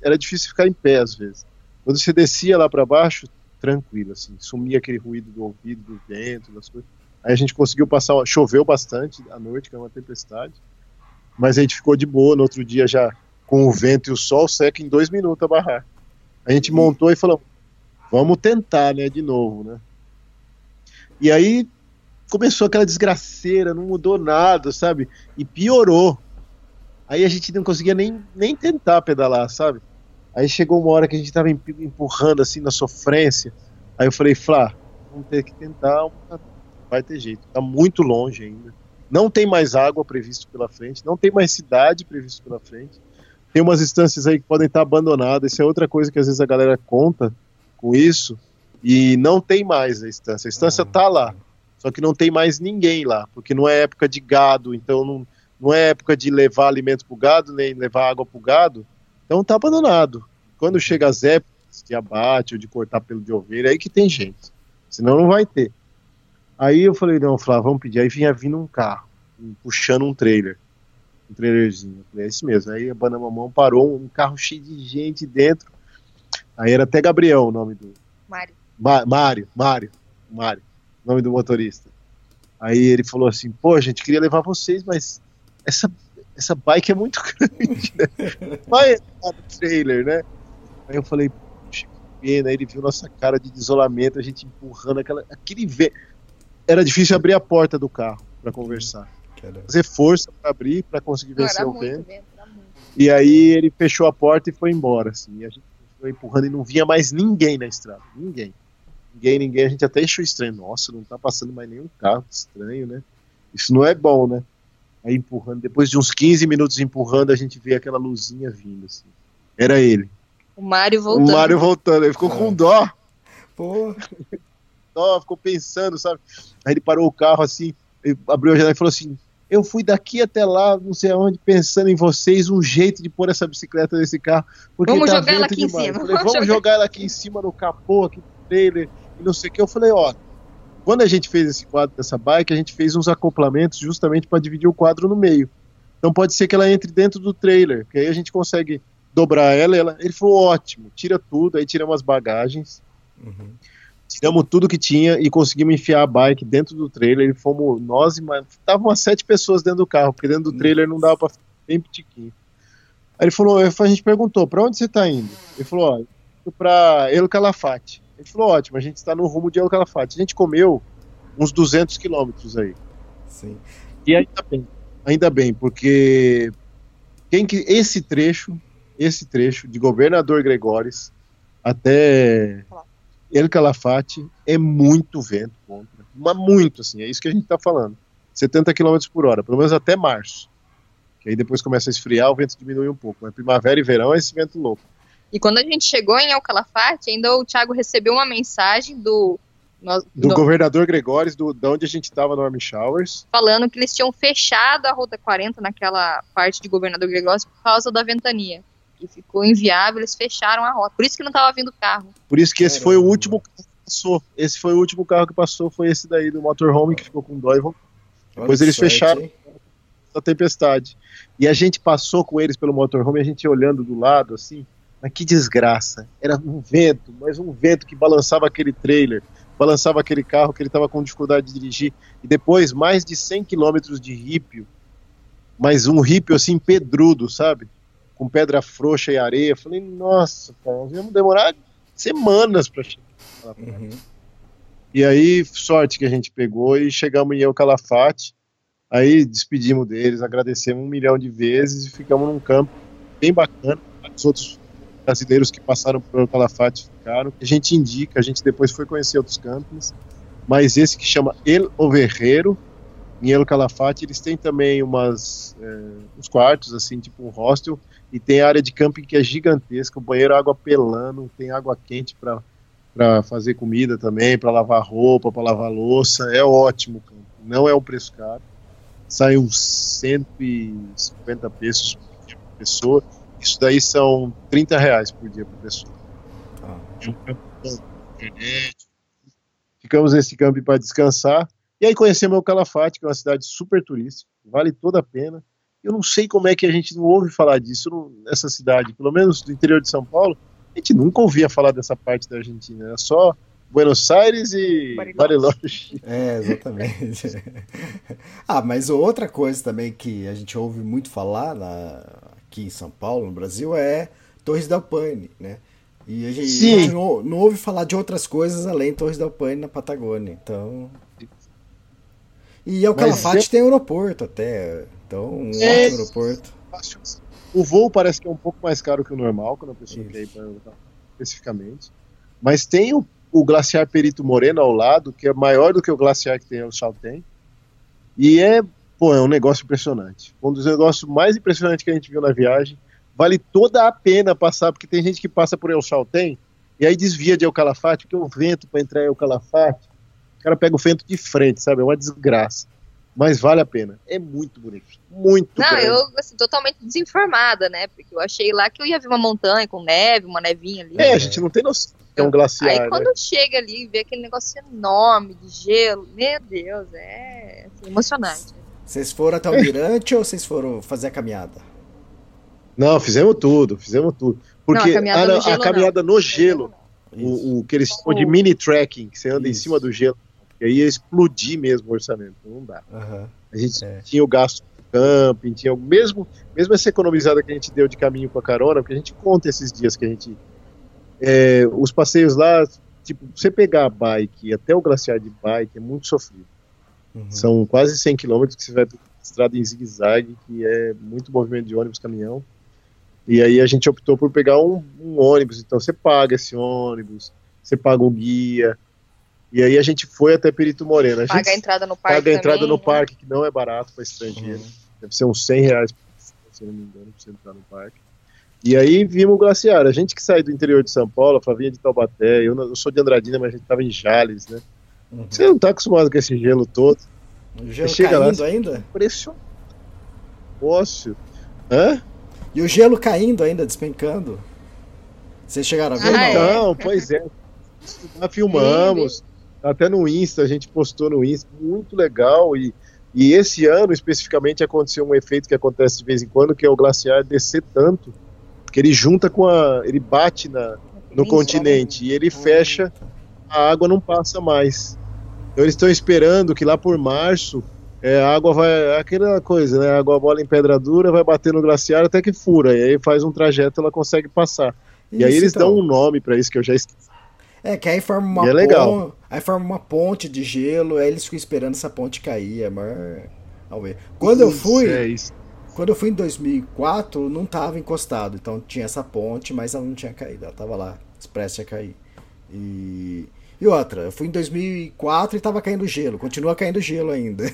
era difícil ficar em pé às vezes. Quando você descia lá para baixo, tranquilo, assim, sumia aquele ruído do ouvido, do vento, das coisas. Aí a gente conseguiu passar, choveu bastante à noite, que era uma tempestade, mas a gente ficou de boa, no outro dia já com o vento e o sol seca em dois minutos a barrar. A gente montou e falou, vamos tentar, né, de novo, né. E aí começou aquela desgraceira, não mudou nada, sabe, e piorou. Aí a gente não conseguia nem, nem tentar pedalar, sabe. Aí chegou uma hora que a gente tava empurrando assim na sofrência. Aí eu falei, Flá, vamos ter que tentar, vai ter jeito. Tá muito longe ainda. Não tem mais água previsto pela frente, não tem mais cidade previsto pela frente. Tem umas instâncias aí que podem estar abandonadas. Isso é outra coisa que às vezes a galera conta com isso. E não tem mais a instância. A instância tá lá. Só que não tem mais ninguém lá, porque não é época de gado, então não, não é época de levar alimento pro gado, nem levar água pro gado. Então tá abandonado. Quando chega as épocas de abate ou de cortar pelo de ovelha, aí que tem gente. Senão não vai ter. Aí eu falei, não, Flávio, vamos pedir. Aí vinha vindo um carro, puxando um trailer. Um trailerzinho. Eu falei, é esse mesmo. Aí a banda mamão parou, um carro cheio de gente dentro. Aí era até Gabriel o nome do. Mário. Ma Mário, Mário, Mário, nome do motorista. Aí ele falou assim, pô, gente, queria levar vocês, mas essa essa bike é muito grande, né? Vai no trailer, né? Aí eu falei, puxa, que pena. Aí ele viu nossa cara de isolamento, a gente empurrando aquela, aquele vento. Era difícil abrir a porta do carro para conversar. Fazer força para abrir, para conseguir vencer o vento. vento e aí ele fechou a porta e foi embora, assim. E a gente foi empurrando e não vinha mais ninguém na estrada. Ninguém. Ninguém, ninguém. A gente até achou estranho. Nossa, não tá passando mais nenhum carro. Estranho, né? Isso não é bom, né? Aí empurrando, depois de uns 15 minutos empurrando, a gente vê aquela luzinha vindo, assim. Era ele. O Mário voltando. O Mário voltando, ele ficou é. com dó. Pô. dó, ficou pensando, sabe? Aí ele parou o carro assim, abriu a janela e falou assim: Eu fui daqui até lá, não sei aonde, pensando em vocês, um jeito de pôr essa bicicleta nesse carro. Porque vamos tá jogar ela aqui demais. em cima. Falei, vamos, vamos jogar ela aqui em cima no capô, aqui no trailer, e não sei o que. Eu falei, ó. Quando a gente fez esse quadro dessa bike, a gente fez uns acoplamentos justamente para dividir o quadro no meio. Então pode ser que ela entre dentro do trailer, que aí a gente consegue dobrar ela. ela ele falou: ótimo, tira tudo, aí tiramos as bagagens. Uhum. Tiramos tudo que tinha e conseguimos enfiar a bike dentro do trailer. E fomos nós e mais. Estavam umas sete pessoas dentro do carro, porque dentro do trailer não dava pra ficar bem pitiquinho. Aí ele falou: a gente perguntou, pra onde você tá indo? Ele falou: ó, pra El Calafate. Ele falou: ótimo, a gente está no rumo de El Calafate. A gente comeu uns 200 quilômetros aí. Sim. E ainda bem, ainda bem, porque quem que esse trecho, esse trecho de Governador Gregóris até El Calafate é muito vento contra, mas muito assim, é isso que a gente está falando. 70 km por hora, pelo menos até março. Que aí depois começa a esfriar, o vento diminui um pouco. Mas primavera e verão é esse vento louco. E quando a gente chegou em El Calafate, ainda o Thiago recebeu uma mensagem do. do, do governador Gregóris, do, de onde a gente estava no Army Showers. Falando que eles tinham fechado a Rota 40 naquela parte de governador Gregóris por causa da ventania. Que ficou inviável, eles fecharam a rota. Por isso que não estava vindo carro. Por isso que esse Caramba. foi o último carro que passou. Esse foi o último carro que passou, foi esse daí do motorhome que ficou com dó e Depois eles sorte, fecharam hein? a tempestade. E a gente passou com eles pelo motorhome, a gente olhando do lado, assim, mas que desgraça. Era um vento, mas um vento que balançava aquele trailer, balançava aquele carro que ele estava com dificuldade de dirigir. E depois, mais de 100 quilômetros de rípio, mas um rípio assim pedrudo, sabe? Com pedra frouxa e areia. Falei, nossa, cara, nós íamos demorar semanas para chegar. Uhum. E aí, sorte que a gente pegou e chegamos em El Calafate. Aí despedimos deles, agradecemos um milhão de vezes e ficamos num campo bem bacana. Os outros brasileiros que passaram pelo Calafate ficaram. A gente indica, a gente depois foi conhecer outros campings, mas esse que chama El Overreiro, em El Calafate, eles têm também umas, é, uns quartos, assim, tipo um hostel, e tem área de camping que é gigantesca, o banheiro água pelando, tem água quente para fazer comida também, para lavar roupa, para lavar louça, é ótimo, não é um preço caro, sai uns 150 pesos por pessoa, isso daí são 30 reais por dia por pessoa. Tá. Ficamos nesse campo para descansar. E aí conhecemos o Calafate, que é uma cidade super turística, vale toda a pena. Eu não sei como é que a gente não ouve falar disso nessa cidade, pelo menos do interior de São Paulo. A gente nunca ouvia falar dessa parte da Argentina, era só Buenos Aires e Bariloche. É, exatamente. ah, mas outra coisa também que a gente ouve muito falar na, aqui em São Paulo, no Brasil, é Torres del Paine, né? E a gente, a gente não, não, ouve falar de outras coisas além de Torres del Paine na Patagônia. Então. E o Calafate é... tem aeroporto até. Então, um é... ótimo aeroporto. O voo parece que é um pouco mais caro que o normal, quando a pessoa quer ir para especificamente. Mas tem o, o glaciar Perito Moreno ao lado, que é maior do que o glaciar que tem o Chaltén. E é pô, é um negócio impressionante. Um dos negócios mais impressionantes que a gente viu na viagem. Vale toda a pena passar, porque tem gente que passa por El Chaltén e aí desvia de El Calafate, porque o vento para entrar em El Calafate, o cara pega o vento de frente, sabe? É uma desgraça. Mas vale a pena. É muito bonito. Muito Não, grande. eu, assim, totalmente desinformada, né? Porque eu achei lá que eu ia ver uma montanha com neve, uma nevinha ali. É, a gente não tem noção. É um glaciar. Aí quando né? chega ali e vê aquele negócio enorme de gelo, meu Deus, é assim, emocionante. Vocês foram até o mirante ou vocês foram fazer a caminhada? Não, fizemos tudo, fizemos tudo. Porque não, a caminhada, a, no, gelo, a caminhada no gelo, o, o, que eles chamam de mini trekking, que você anda Isso. em cima do gelo, e aí ia explodir mesmo o orçamento, não dá. Uhum. A gente é. tinha o gasto de camping, tinha mesmo, mesmo essa economizada que a gente deu de caminho com a carona, porque a gente conta esses dias que a gente. É, os passeios lá, tipo, você pegar a bike até o glaciar de bike é muito sofrido. Uhum. São quase 100 quilômetros que você vai estrada em zigue-zague, que é muito movimento de ônibus, caminhão. E aí a gente optou por pegar um, um, ônibus, então você paga esse ônibus, você paga o guia. E aí a gente foi até Perito Moreno. A paga a entrada no parque. Paga a entrada também, no né? parque, que não é barato para estrangeiro. Uhum. Deve ser uns 100 reais, se não me engano, para você entrar no parque. E aí vimos o glaciar. A gente que sai do interior de São Paulo, a Flavinha de Taubaté, eu, eu sou de Andradina, mas a gente estava em Jales, né? Uhum. Você não tá acostumado com esse gelo todo. O gelo chega caindo lá, ainda? Impressionante. Ócio. Hã? E o gelo caindo ainda, despencando. Vocês chegaram a ver? Ah, não, é. pois é. Já filmamos. Até no Insta, a gente postou no Insta. Muito legal. E, e esse ano, especificamente, aconteceu um efeito que acontece de vez em quando, que é o glaciar descer tanto que ele junta com a. ele bate na, no continente e ele fecha, a água não passa mais. Então eles estão esperando que lá por março é, a água vai. aquela coisa, né? A água bola em pedra dura, vai bater no glaciar até que fura. E aí faz um trajeto ela consegue passar. Isso, e aí eles então. dão um nome para isso que eu já esqueci. É, que aí forma uma, é legal. aí forma uma ponte de gelo, aí eles ficam esperando essa ponte cair. É maior... Quando eu fui. É isso. Quando eu fui em 2004, não estava encostado, então tinha essa ponte, mas ela não tinha caído, ela estava lá, expressa a cair. E, e outra, eu fui em 2004 e estava caindo gelo, continua caindo gelo ainda.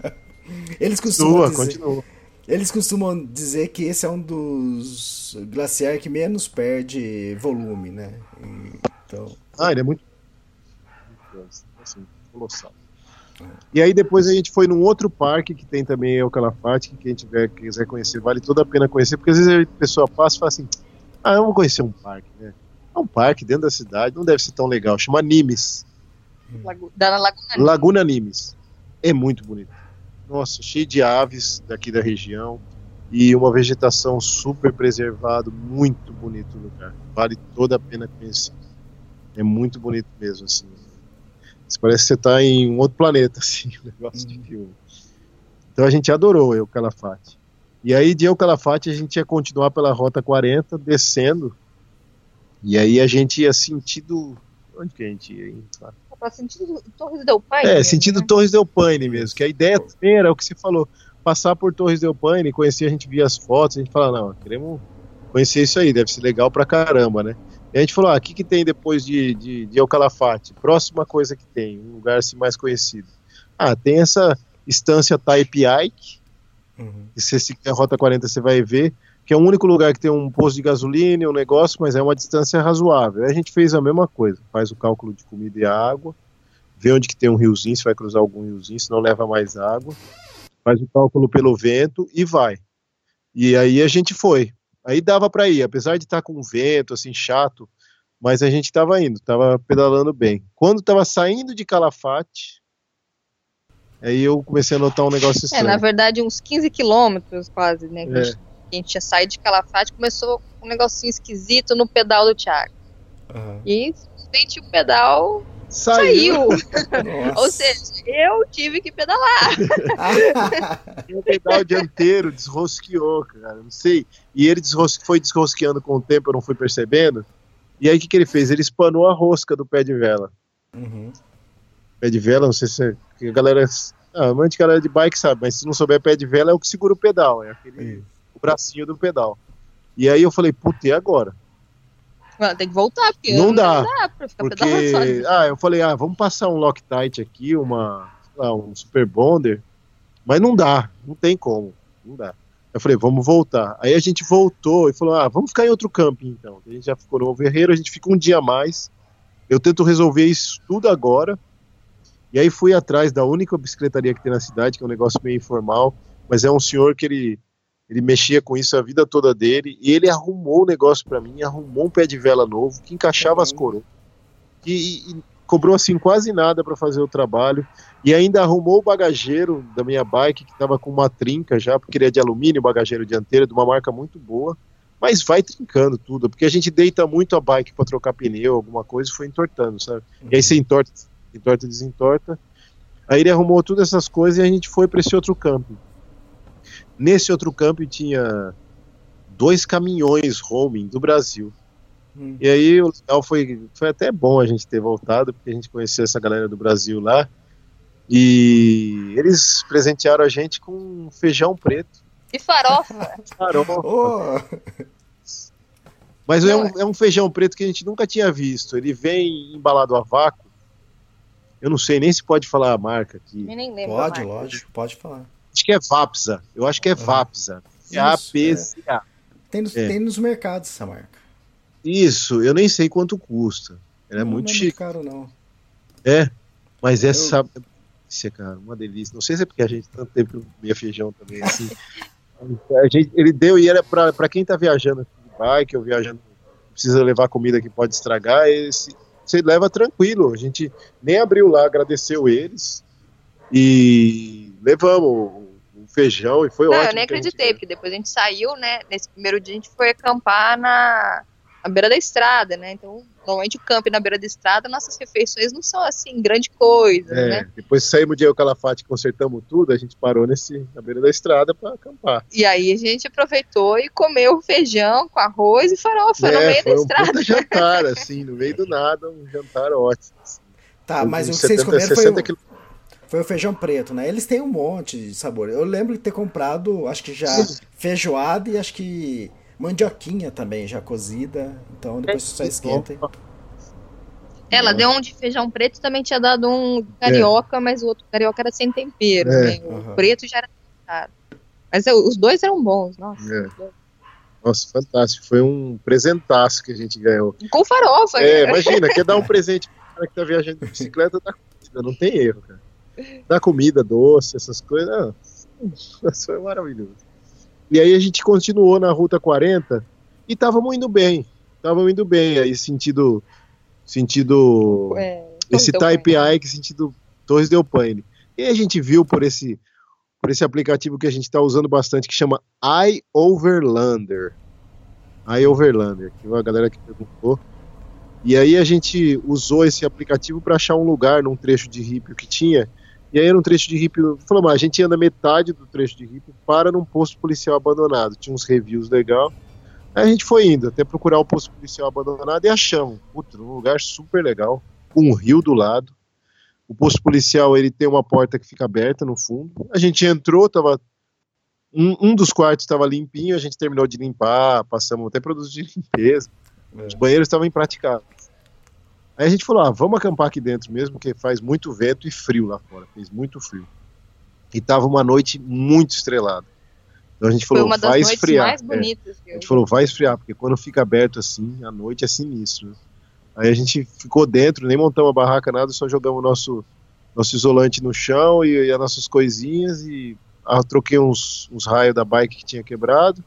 Eles costumam dizer, continua. Eles costumam dizer que esse é um dos glaciares que menos perde volume, né? Então... Ah, ele é muito assim, colossal. E aí depois a gente foi num outro parque que tem também é o Calafate, que quem tiver quiser conhecer, vale toda a pena conhecer, porque às vezes a pessoa passa e fala assim, ah, eu vou conhecer um parque, né? É um parque dentro da cidade, não deve ser tão legal, chama Nimes. Da Laguna, Laguna Nimes. É muito bonito. Nossa, cheio de aves daqui da região e uma vegetação super preservada, muito bonito o lugar. Vale toda a pena conhecer. É muito bonito mesmo, assim. Parece que você está em um outro planeta, assim, o negócio uhum. de filme. Então a gente adorou El Calafate. E aí de El Calafate a gente ia continuar pela Rota 40, descendo. E aí a gente ia sentido. Onde que a gente ia? Tá? Para sentido Torres del Paine. É, sentido né? Torres del Paine mesmo. Que a ideia era o que você falou. Passar por Torres del Paine, conhecer, a gente via as fotos, a gente fala, não, queremos conhecer isso aí, deve ser legal pra caramba, né? E a gente falou, ah, o que, que tem depois de, de, de El Calafate? Próxima coisa que tem, um lugar assim mais conhecido. Ah, tem essa estância Type Ike, uhum. que se você a Rota 40 você vai ver, que é o único lugar que tem um posto de gasolina e um negócio, mas é uma distância razoável. Aí a gente fez a mesma coisa, faz o cálculo de comida e água, vê onde que tem um riozinho, se vai cruzar algum riozinho, se não leva mais água, faz o cálculo pelo vento e vai. E aí a gente foi. Aí dava para ir, apesar de estar tá com vento, assim, chato, mas a gente estava indo, estava pedalando bem. Quando estava saindo de Calafate, aí eu comecei a notar um negócio estranho. É, na verdade, uns 15 quilômetros quase, né? É. A gente tinha saído de Calafate, começou um negocinho esquisito no pedal do Thiago. Uhum. E simplesmente o pedal Saiu. Saiu. Ou seja, eu tive que pedalar. o pedal dianteiro desrosqueou, cara. Não sei. E ele desrosque, foi desrosqueando com o tempo, eu não fui percebendo. E aí o que, que ele fez? Ele espanou a rosca do pé de vela. Uhum. Pé de vela, não sei se é, a galera. Ah, a galera de bike sabe, mas se não souber pé de vela é o que segura o pedal, é aquele, o bracinho do pedal. E aí eu falei, puta, e agora? Tem que voltar, porque não dá. Não dá pra ficar porque, ah, eu falei, ah, vamos passar um Loctite aqui, uma, lá, um Super Bonder, mas não dá, não tem como, não dá. Eu falei, vamos voltar. Aí a gente voltou e falou, ah, vamos ficar em outro camping então. A gente já ficou no Verreiro, a gente fica um dia a mais. Eu tento resolver isso tudo agora. E aí fui atrás da única bicicletaria que tem na cidade, que é um negócio meio informal, mas é um senhor que ele ele mexia com isso a vida toda dele e ele arrumou o negócio para mim, arrumou um pé de vela novo que encaixava uhum. as coroas e, e, cobrou assim quase nada para fazer o trabalho e ainda arrumou o bagageiro da minha bike que estava com uma trinca já porque ele é de alumínio, bagageiro dianteiro de uma marca muito boa, mas vai trincando tudo porque a gente deita muito a bike para trocar pneu, alguma coisa, e foi entortando, sabe? Uhum. E aí você entorta, entorta, desentorta. Aí ele arrumou todas essas coisas e a gente foi para esse outro camping. Nesse outro campo tinha dois caminhões roaming do Brasil. Hum. E aí o legal foi, foi até bom a gente ter voltado, porque a gente conheceu essa galera do Brasil lá. E eles presentearam a gente com feijão preto. E farofa. farofa. Oh. Mas é um, é um, feijão preto que a gente nunca tinha visto. Ele vem embalado a vácuo. Eu não sei nem se pode falar a marca aqui. Eu nem lembro. Pode, lógico, pode falar. Acho que é Vapsa. Eu acho que é Vapsa. É A-P-C-A. Tem, nos, é. tem nos mercados essa marca. Isso, eu nem sei quanto custa. Ela é não, muito não é chique. Não é caro, não. É. Mas essa eu... delícia, cara, uma delícia. Não sei se é porque a gente tanto tempo não comia feijão também, assim. a gente, ele deu e era pra, pra quem tá viajando de bike ou viajando, precisa levar comida que pode estragar, esse, você leva tranquilo. A gente nem abriu lá, agradeceu eles e levamos feijão e foi não, ótimo. Eu nem acreditei, gente... porque depois a gente saiu, né? Nesse primeiro dia a gente foi acampar na, na beira da estrada, né? Então, normalmente o campo na beira da estrada, nossas refeições não são assim, grande coisa, é, né? Depois saímos de Eucalafate, consertamos tudo, a gente parou nesse, na beira da estrada para acampar. E aí a gente aproveitou e comeu feijão com arroz e farofa é, no meio da estrada. Um jantar, assim, no meio do nada, um jantar ótimo. Assim. Tá, mas o que vocês comeram foi... O... Foi o feijão preto, né? Eles têm um monte de sabor. Eu lembro de ter comprado, acho que já feijoada e acho que mandioquinha também, já cozida. Então depois você só esquenta. Ela deu um de feijão preto também tinha dado um carioca, é. mas o outro carioca era sem tempero. É. Né? O uhum. preto já era. Mas os dois eram bons, nossa. É. Nossa, fantástico. Foi um presentaço que a gente ganhou. Com farofa. É, né? imagina, quer dar um presente pro cara que tá viajando de bicicleta, dá não tem erro, cara da comida doce, essas coisas. Isso foi maravilhoso. E aí a gente continuou na Ruta 40 e estávamos indo bem. Estávamos indo bem, aí sentido. Sentido. É, esse Type I que sentido Torres Del Paine. E a gente viu por esse, por esse aplicativo que a gente está usando bastante, que chama iOverlander. iOverlander, que a galera que perguntou. E aí a gente usou esse aplicativo para achar um lugar num trecho de Rípio que tinha e aí era um trecho de hippie, falou, mas a gente anda metade do trecho de hippie para num posto policial abandonado. Tinha uns reviews legal. Aí a gente foi indo até procurar o posto policial abandonado e achamos. Putz, um lugar super legal, com um rio do lado. O posto policial ele tem uma porta que fica aberta no fundo. A gente entrou, tava um, um dos quartos estava limpinho, a gente terminou de limpar, passamos até produtos de limpeza. É. Os banheiros estavam impraticáveis. Aí a gente falou, ah, vamos acampar aqui dentro mesmo, porque faz muito vento e frio lá fora, fez muito frio. E tava uma noite muito estrelada. Então a gente falou, vai esfriar. É. A gente falou, vai esfriar, porque quando fica aberto assim, a noite é sinistro. Né? Aí a gente ficou dentro, nem montamos a barraca, nada, só jogamos nosso, nosso isolante no chão e, e as nossas coisinhas e ah, troquei uns, uns raios da bike que tinha quebrado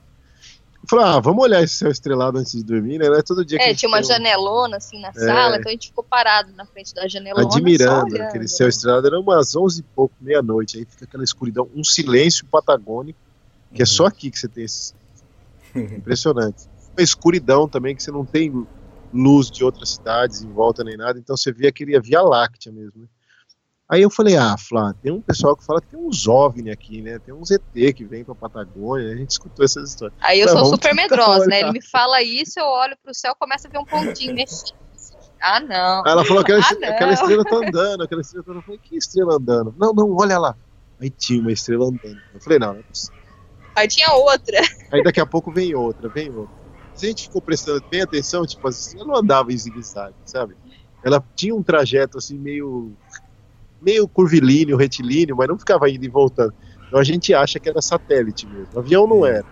Falei, ah, vamos olhar esse céu estrelado antes de dormir, né? Não é todo dia É, tinha uma janelona assim na é. sala, então a gente ficou parado na frente da janelona. Admirando aquele céu estrelado, era umas onze e pouco, meia-noite, aí fica aquela escuridão, um silêncio patagônico, que uhum. é só uhum. aqui que você tem esse. Impressionante. Uma escuridão também, que você não tem luz de outras cidades em volta nem nada, então você vê aquele Via Láctea mesmo, né? Aí eu falei, ah, Flá, tem um pessoal que fala que tem uns OVNI aqui, né? Tem uns ET que vem pra Patagônia, a gente escutou essas histórias. Aí eu sou super medrosa, né? Ele me fala isso, eu olho pro céu, começo a ver um pontinho mexendo. Ah, não. Aí ela falou, aquela, ah, aquela estrela tá andando, aquela estrela tá andando. Eu falei, que estrela andando? Não, não, olha lá. Aí tinha uma estrela andando. Eu falei, não, não é possível. Aí tinha outra. Aí daqui a pouco vem outra, vem outra. Se a gente ficou prestando bem atenção, tipo, assim, ela não andava em zigue-zague, sabe? Ela tinha um trajeto assim meio meio curvilíneo, retilíneo, mas não ficava indo e voltando. Então a gente acha que era satélite mesmo. O avião não era.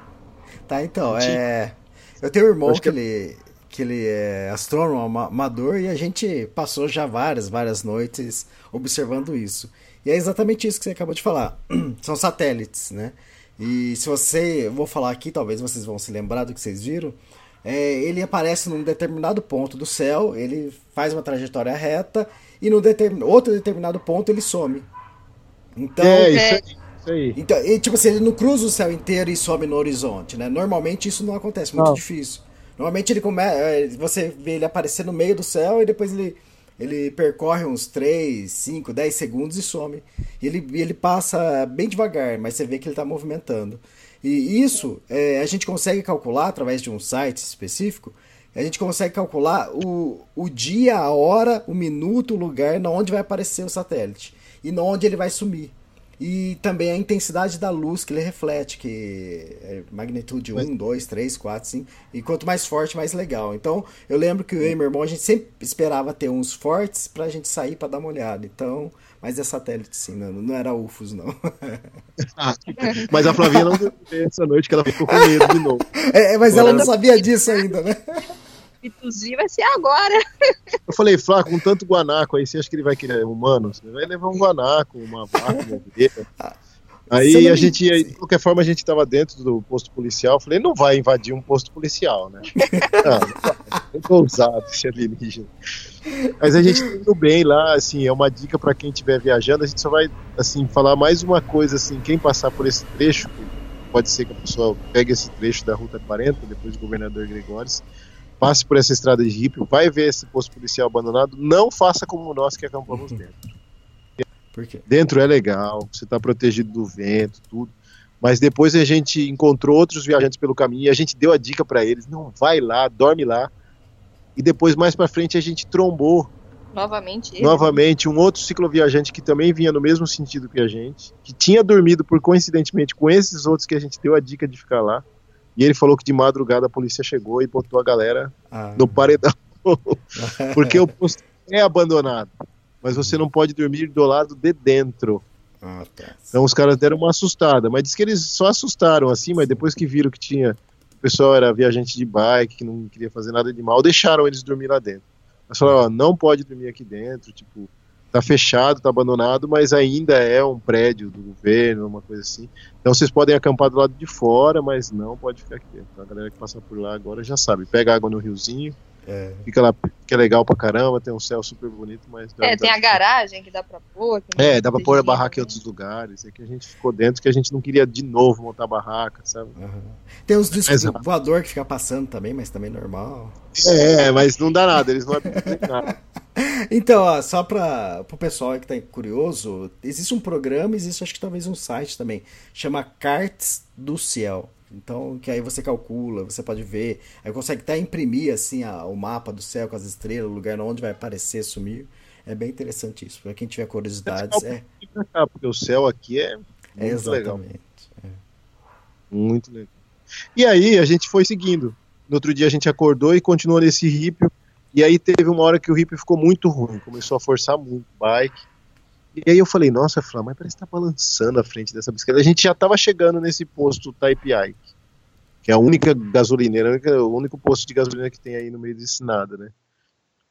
Tá, então, é. Eu tenho um irmão que, que ele, que ele é astrônomo amador e a gente passou já várias, várias noites observando isso. E é exatamente isso que você acabou de falar. São satélites, né? E se você. Eu vou falar aqui, talvez vocês vão se lembrar do que vocês viram. É, ele aparece num determinado ponto do céu, ele faz uma trajetória reta e no determin... outro determinado ponto ele some. Então, é, isso é. aí. Isso aí. Então, e, tipo assim, ele não cruza o céu inteiro e some no horizonte, né? Normalmente isso não acontece, muito não. difícil. Normalmente ele começa, é, você vê ele aparecer no meio do céu e depois ele, ele percorre uns 3, 5, 10 segundos e some. E ele, ele passa bem devagar, mas você vê que ele está movimentando. E isso é, a gente consegue calcular através de um site específico a gente consegue calcular o, o dia, a hora, o minuto, o lugar na onde vai aparecer o satélite e na onde ele vai sumir. E também a intensidade da luz que ele reflete, que é magnitude 1, 2, 3, 4, 5. E quanto mais forte, mais legal. Então, eu lembro que eu e meu irmão, a gente sempre esperava ter uns fortes pra gente sair para dar uma olhada. Então, mas é satélite sim, não, não era UFOS, não. Ah, mas a Flavinha não essa noite que ela ficou com medo de novo. É, mas ela não sabia disso ainda, né? Pituzinho vai ser agora. Eu falei, Flá, com tanto guanaco aí, você acha que ele vai querer humano? Você vai levar um guanaco, uma vaca, uma ovelha. Aí a gente, de qualquer forma, a gente tava dentro do posto policial. Falei, não vai invadir um posto policial, né? não, não ousado esse alienígena. Mas a gente tá indo bem lá, assim, é uma dica para quem estiver viajando. A gente só vai, assim, falar mais uma coisa, assim, quem passar por esse trecho, pode ser que a pessoa pegue esse trecho da Ruta 40, depois do governador Gregórios, passe por essa estrada de hippie, vai ver esse posto policial abandonado, não faça como nós que acampamos uhum. dentro. Por quê? Dentro é legal, você está protegido do vento, tudo. Mas depois a gente encontrou outros viajantes pelo caminho e a gente deu a dica para eles: não vai lá, dorme lá. E depois, mais para frente, a gente trombou novamente, ele. novamente um outro cicloviajante que também vinha no mesmo sentido que a gente, que tinha dormido por coincidentemente com esses outros que a gente deu a dica de ficar lá. E ele falou que de madrugada a polícia chegou e botou a galera ah. no paredão. Porque o posto é abandonado mas você não pode dormir do lado de dentro. Ah, tá. Então os caras deram uma assustada, mas diz que eles só assustaram assim, mas depois que viram que tinha o pessoal era viajante de bike, que não queria fazer nada de mal, deixaram eles dormir lá dentro. Mas falaram, ó, não pode dormir aqui dentro, tipo, tá fechado, tá abandonado, mas ainda é um prédio do governo, uma coisa assim. Então vocês podem acampar do lado de fora, mas não pode ficar aqui. Então, a galera que passa por lá agora já sabe, pega água no riozinho, é. Fica lá, que é legal pra caramba, tem um céu super bonito, mas. É, tem a garagem que dá pra pôr. É, dá pra pôr a barraca em outros lugares. É que a gente ficou dentro que a gente não queria de novo montar barraca, sabe? Uhum. Tem os discos voador que fica passando também, mas também normal. É, mas não dá nada, eles não nada. Então, ó, só para o pessoal que tá curioso, existe um programa, existe acho que talvez um site também, chama Cartes do Céu. Então, que aí você calcula, você pode ver, aí consegue até imprimir assim a, o mapa do céu com as estrelas, o lugar onde vai aparecer, sumir. É bem interessante isso. Para quem tiver curiosidades, é. Porque o céu aqui é muito é exatamente. É. Muito legal. E aí a gente foi seguindo. No outro dia a gente acordou e continuou nesse ripio. E aí teve uma hora que o ripio ficou muito ruim, começou a forçar muito o bike. E aí eu falei, nossa, Flá, mas parece que tá balançando a frente dessa bicicleta. A gente já tava chegando nesse posto Type I, que é a única gasolineira, o único posto de gasolina que tem aí no meio desse nada, né?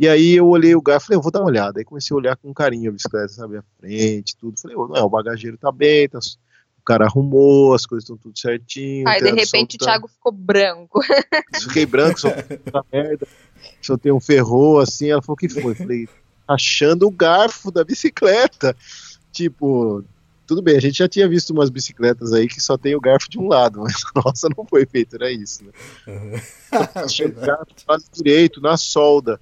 E aí eu olhei o garfo, falei, eu vou dar uma olhada. Aí comecei a olhar com carinho a bicicleta, sabe, a frente, tudo. Falei, não, é, o bagageiro tá bem, tá, o cara arrumou, as coisas estão tudo certinho. Aí de repente o Thiago ficou branco. Fiquei branco, só merda. Só tem um ferrou assim, ela falou, o que foi? Falei, achando o garfo da bicicleta. Tipo, tudo bem, a gente já tinha visto umas bicicletas aí que só tem o garfo de um lado, mas a nossa não foi feita, era isso, né? Uhum. o garfo quase direito, na solda.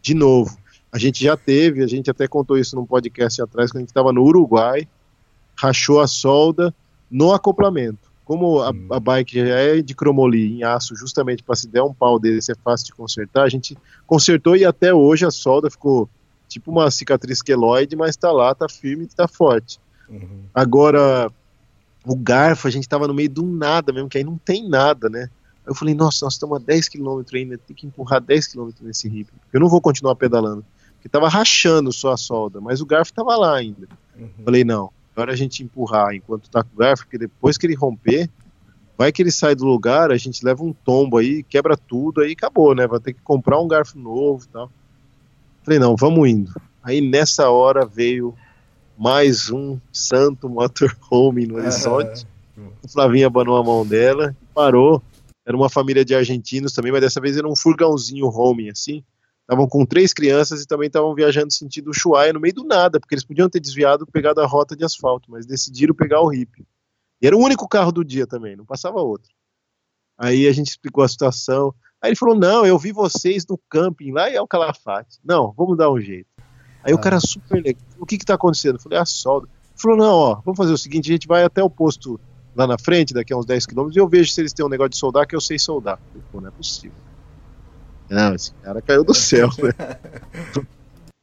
De novo. A gente já teve, a gente até contou isso num podcast atrás, quando a gente estava no Uruguai, rachou a solda no acoplamento. Como a, a bike já é de cromoli em aço, justamente para se der um pau dele ser fácil de consertar, a gente consertou e até hoje a solda ficou tipo uma cicatriz queloide, mas tá lá, tá firme, tá forte. Uhum. Agora, o garfo, a gente tava no meio do nada mesmo, que aí não tem nada, né? Eu falei, nossa, nós estamos a 10 km ainda, tem que empurrar 10 km nesse ritmo. Eu não vou continuar pedalando. Porque tava rachando só a solda, mas o garfo tava lá ainda. Uhum. Falei, não, agora a gente empurrar enquanto tá com o garfo, porque depois que ele romper, vai que ele sai do lugar, a gente leva um tombo aí, quebra tudo, aí acabou, né? Vai ter que comprar um garfo novo e tal. Falei, não, vamos indo. Aí nessa hora veio mais um santo motorhome no horizonte. O Flavinho abanou a mão dela, parou. Era uma família de argentinos também, mas dessa vez era um furgãozinho home, assim. Estavam com três crianças e também estavam viajando sentido Ushuaia no meio do nada, porque eles podiam ter desviado, pegado a rota de asfalto, mas decidiram pegar o RIP. E era o único carro do dia também, não passava outro. Aí a gente explicou a situação. Aí ele falou: Não, eu vi vocês no camping lá e é o Calafate. Não, vamos dar um jeito. Aí ah. o cara super legal. O que que tá acontecendo? Eu falei: A solda. Ele falou: Não, ó, vamos fazer o seguinte: a gente vai até o posto lá na frente, daqui a uns 10 quilômetros, e eu vejo se eles têm um negócio de soldar que eu sei soldar. Eu falei, Pô, não é possível. Não, esse cara caiu do céu, né?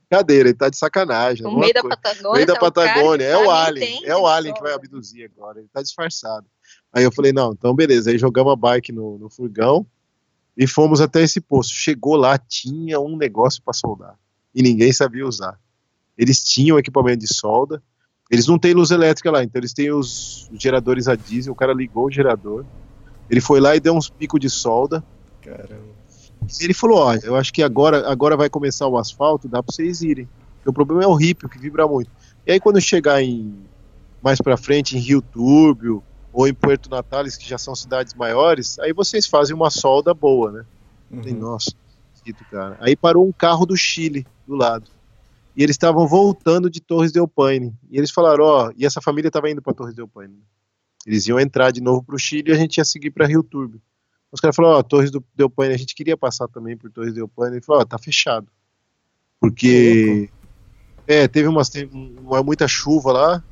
Cadeira, ele tá de sacanagem. No meio da Patagônia. No meio da Patagônia. É o Alien. É o Alien que vai abduzir agora. Ele tá disfarçado. Aí eu falei, não, então beleza. Aí jogamos a bike no, no furgão e fomos até esse posto. Chegou lá, tinha um negócio para soldar. E ninguém sabia usar. Eles tinham equipamento de solda. Eles não têm luz elétrica lá, então eles têm os geradores a diesel. O cara ligou o gerador. Ele foi lá e deu uns picos de solda. Caramba. Ele falou: ó, eu acho que agora, agora vai começar o asfalto, dá para vocês irem. Porque o problema é o ripio, que vibra muito. E aí quando chegar em mais para frente, em Rio Túrbio ou em Puerto Natales, que já são cidades maiores, aí vocês fazem uma solda boa, né? Uhum. Falei, nossa, cara. Aí parou um carro do Chile do lado. E eles estavam voltando de Torres del Paine. E eles falaram, ó, e essa família estava indo para Torres del Paine. Eles iam entrar de novo para o Chile e a gente ia seguir para Rio Túrbio. Os caras falaram, ó, Torres do Del Paine, a gente queria passar também por Torres Del Paine. Ele falou, ó, tá fechado. Porque é, teve umas tem uma, muita chuva lá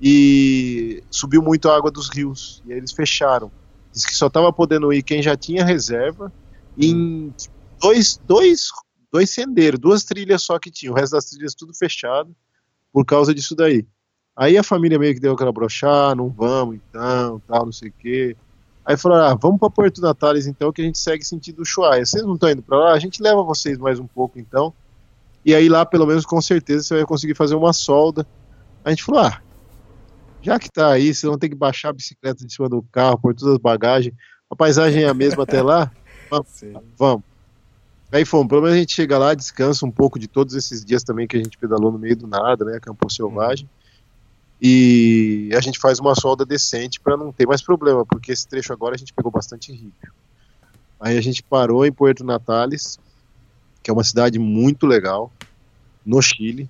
e subiu muito a água dos rios. E aí eles fecharam. Diz que só tava podendo ir quem já tinha reserva em dois, dois, dois sendeiros, duas trilhas só que tinha. O resto das trilhas tudo fechado por causa disso daí. Aí a família meio que deu aquela brochar, não vamos então, tal, não sei o quê. Aí falaram, ah, vamos para Porto Natales então, que a gente segue sentido Ushuaia. Vocês não estão indo para lá? A gente leva vocês mais um pouco então. E aí lá, pelo menos, com certeza, você vai conseguir fazer uma solda. A gente falou, ah, já que tá aí, vocês vão ter que baixar a bicicleta de cima do carro, por todas as bagagens. A paisagem é a mesma até lá. Vamos, vamos. Aí fomos, pelo menos a gente chega lá, descansa um pouco de todos esses dias também que a gente pedalou no meio do nada, né? Campo Selvagem. Hum e a gente faz uma solda decente para não ter mais problema, porque esse trecho agora a gente pegou bastante rípido. Aí a gente parou em Puerto Natales, que é uma cidade muito legal, no Chile,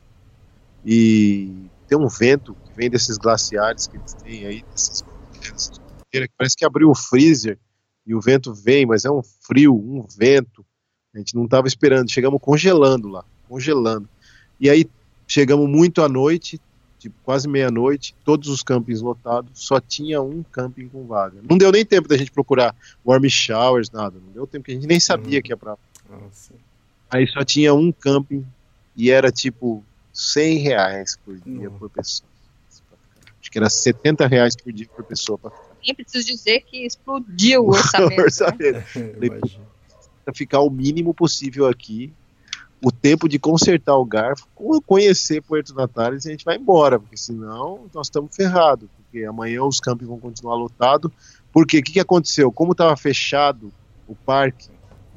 e tem um vento que vem desses glaciares que eles têm aí, dessas, que parece que abriu o freezer e o vento vem, mas é um frio, um vento. A gente não estava esperando, chegamos congelando lá, congelando. E aí chegamos muito à noite, tipo, quase meia-noite, todos os campings lotados, só tinha um camping com vaga. Não deu nem tempo da gente procurar warm showers, nada. Não deu tempo, que a gente nem sabia hum. que ia pra. Nossa. Aí só tinha um camping e era tipo 100 reais por dia por pessoa. Acho que era 70 reais por dia por pessoa pra ficar. Nem preciso dizer que explodiu o orçamento. orçamento. Né? ficar o mínimo possível aqui o tempo de consertar o garfo, conhecer Puerto Natales e a gente vai embora, porque senão nós estamos ferrados, porque amanhã os campos vão continuar lotados. Porque o que, que aconteceu? Como estava fechado o parque,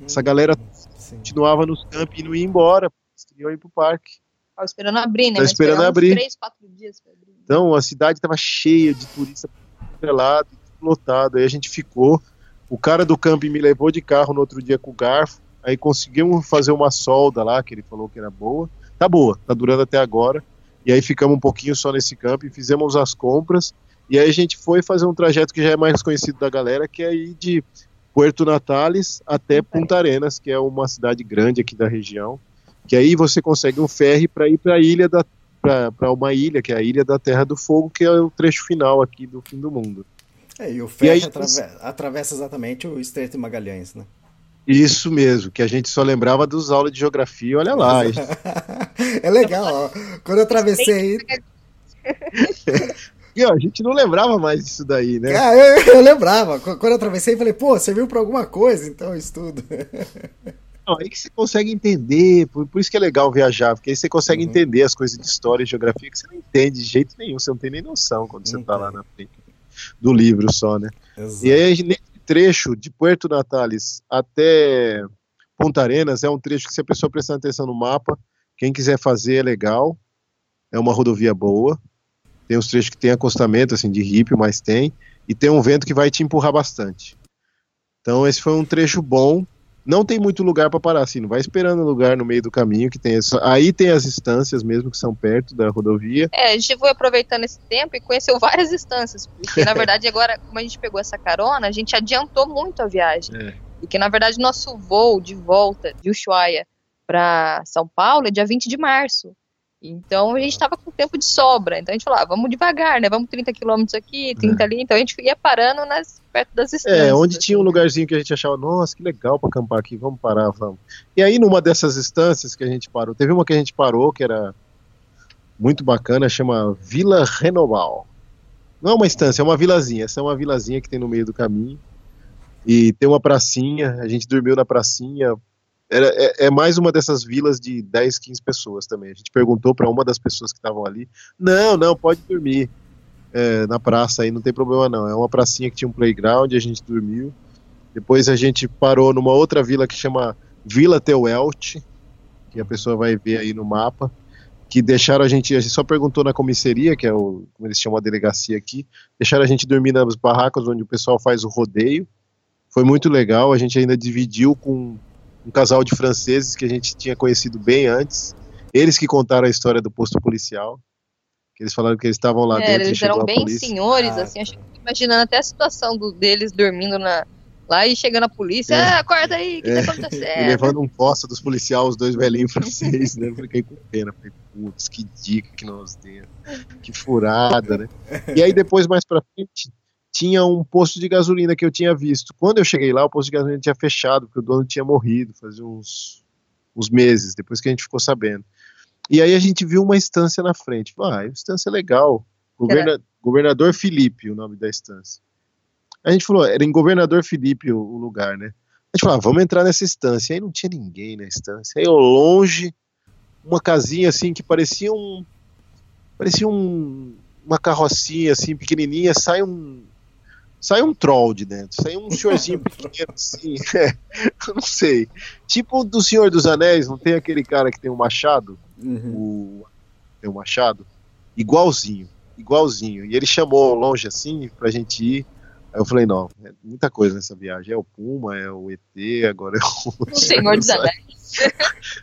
essa galera Sim. continuava nos campos e não ia embora, eles queriam ir para o parque. Estava esperando abrir, né? Tava esperando abrir. Três, quatro dias abrir. Então a cidade estava cheia de turistas lado, lotado. Aí a gente ficou. O cara do camping me levou de carro no outro dia com o garfo Aí conseguimos fazer uma solda lá, que ele falou que era boa. Tá boa, tá durando até agora. E aí ficamos um pouquinho só nesse campo e fizemos as compras. E aí a gente foi fazer um trajeto que já é mais conhecido da galera, que é ir de Puerto Natales até Punta Arenas, que é uma cidade grande aqui da região. Que aí você consegue um ferry para ir para a ilha da para uma ilha, que é a Ilha da Terra do Fogo, que é o trecho final aqui do fim do mundo. É, e o ferry e aí, atravessa, atravessa exatamente o Estreito de Magalhães, né? Isso mesmo, que a gente só lembrava dos aulas de geografia, olha lá. é legal, ó. Quando eu atravessei. E, ó, a gente não lembrava mais disso daí, né? Ah, eu, eu, lembrava. Quando eu atravessei, falei, pô, você viu pra alguma coisa, então estudo. Não, aí que você consegue entender, por, por, isso que é legal viajar, porque aí você consegue uhum. entender as coisas de história e geografia que você não entende de jeito nenhum, você não tem nem noção quando você tá lá na frente do livro só, né? Exato. E aí, trecho de Puerto Natales até Punta Arenas é um trecho que, se a pessoa prestar atenção no mapa, quem quiser fazer é legal. É uma rodovia boa. Tem uns trechos que tem acostamento, assim, de rípio, mas tem. E tem um vento que vai te empurrar bastante. Então, esse foi um trecho bom não tem muito lugar para parar, assim, não vai esperando lugar no meio do caminho que tem essa... aí tem as estâncias mesmo que são perto da rodovia. É, a gente foi aproveitando esse tempo e conheceu várias estâncias, porque na verdade agora, como a gente pegou essa carona, a gente adiantou muito a viagem. É. Porque na verdade nosso voo de volta de Ushuaia para São Paulo é dia 20 de março. Então a gente estava com tempo de sobra. Então a gente falou, ah, vamos devagar, né? Vamos 30 quilômetros aqui, 30 é. ali. Então a gente ia parando nas, perto das estâncias. É, onde assim. tinha um lugarzinho que a gente achava, nossa, que legal para acampar aqui, vamos parar, vamos. E aí numa dessas estâncias que a gente parou, teve uma que a gente parou que era muito bacana, chama Vila Renoval. Não é uma estância, é uma vilazinha. Essa é uma vilazinha que tem no meio do caminho. E tem uma pracinha, a gente dormiu na pracinha, era, é, é, mais uma dessas vilas de 10, 15 pessoas também. A gente perguntou para uma das pessoas que estavam ali: não, não, pode dormir é, na praça aí, não tem problema não. É uma pracinha que tinha um playground, a gente dormiu. Depois a gente parou numa outra vila que chama Vila Teuelt, que a pessoa vai ver aí no mapa, que deixaram a gente, a gente só perguntou na comissaria, que é o, como eles chamam a delegacia aqui, deixaram a gente dormir nas barracas onde o pessoal faz o rodeio. Foi muito legal, a gente ainda dividiu com um casal de franceses que a gente tinha conhecido bem antes. Eles que contaram a história do posto policial. Que eles falaram que eles estavam lá é, dentro. Eles eram bem polícia. senhores, ah, assim, imaginando até a situação do, deles dormindo na, lá e chegando a polícia, é. ah, acorda aí, o que tá é. tá acontecendo? E levando um posto dos policiais, os dois velhinhos franceses, né? Eu fiquei com pena. Falei, putz, que dica que nós demos. Que furada, né? E aí depois, mais pra frente, tinha um posto de gasolina que eu tinha visto. Quando eu cheguei lá, o posto de gasolina tinha fechado, porque o dono tinha morrido, fazia uns, uns meses, depois que a gente ficou sabendo. E aí a gente viu uma estância na frente. Ah, estância legal. Governa Governador Felipe, o nome da estância. A gente falou, era em Governador Felipe o, o lugar, né? A gente falou, ah, vamos entrar nessa estância. Aí não tinha ninguém na estância. Aí ao longe, uma casinha assim que parecia um. Parecia um, uma carrocinha assim, pequenininha, sai um, sai um troll de dentro, sai um senhorzinho pequeno assim, é, eu não sei. Tipo do Senhor dos Anéis, não tem aquele cara que tem um machado? Uhum. O, tem um machado? Igualzinho, igualzinho. E ele chamou longe assim pra gente ir. Aí eu falei, não, é muita coisa nessa viagem. É o Puma, é o ET, agora é o. O Senhor dos Anéis.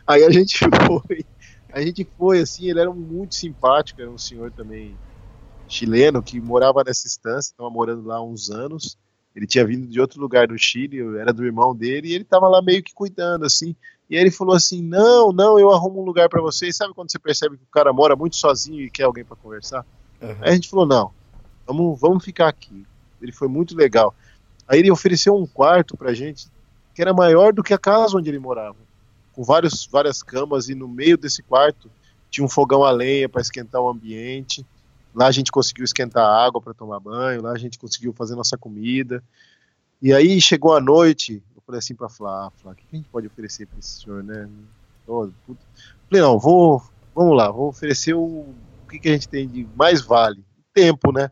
Aí a gente foi. A gente foi, assim, ele era muito simpático, era um senhor também chileno que morava nessa estância, estava morando lá há uns anos. Ele tinha vindo de outro lugar do Chile, era do irmão dele, e ele estava lá meio que cuidando, assim. E aí ele falou assim: Não, não, eu arrumo um lugar para vocês. Sabe quando você percebe que o cara mora muito sozinho e quer alguém para conversar? Uhum. Aí a gente falou: Não, vamos, vamos ficar aqui. Ele foi muito legal. Aí ele ofereceu um quarto pra gente que era maior do que a casa onde ele morava, com vários, várias camas, e no meio desse quarto tinha um fogão a lenha para esquentar o ambiente. Lá a gente conseguiu esquentar água para tomar banho, lá a gente conseguiu fazer nossa comida. E aí chegou a noite, eu falei assim para Flá, Flá, o que a gente pode oferecer para esse senhor, né? Oh, falei, não, vou, vamos lá, vou oferecer o, o que, que a gente tem de mais vale, tempo, né?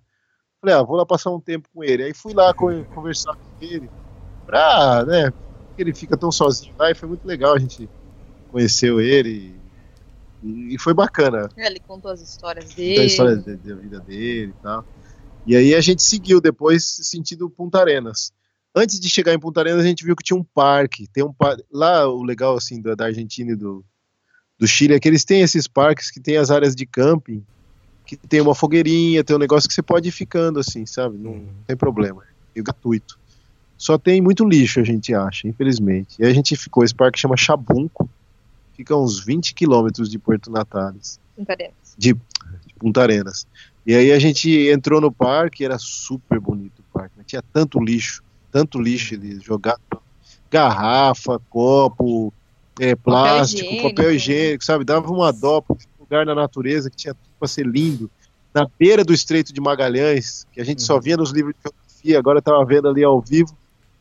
Falei, ah, vou lá passar um tempo com ele. Aí fui lá conversar com ele, pra, né, ele fica tão sozinho lá, e foi muito legal, a gente conheceu ele, e, foi bacana. É, ele contou as histórias dele. As histórias da vida dele e tal. E aí a gente seguiu depois sentido Punta Arenas. Antes de chegar em Punta Arenas, a gente viu que tinha um parque. Tem um par... Lá o legal assim da, Argentina e do, do Chile é que eles têm esses parques que tem as áreas de camping, que tem uma fogueirinha, tem um negócio que você pode ir ficando assim, sabe? Não, uhum. tem problema. É gratuito. Só tem muito lixo, a gente acha, infelizmente. E a gente ficou, esse parque chama Chabunco fica a uns 20 quilômetros de Porto Natales. Punta Arenas. De, de Punta Arenas. E aí a gente entrou no parque, era super bonito o parque, né? tinha tanto lixo, tanto lixo ali jogado, garrafa, copo, é, plástico, papel higiênico. papel higiênico, sabe? Dava uma dó um lugar na natureza que tinha tudo para ser lindo. Na beira do Estreito de Magalhães, que a gente uhum. só via nos livros de geografia, agora estava vendo ali ao vivo,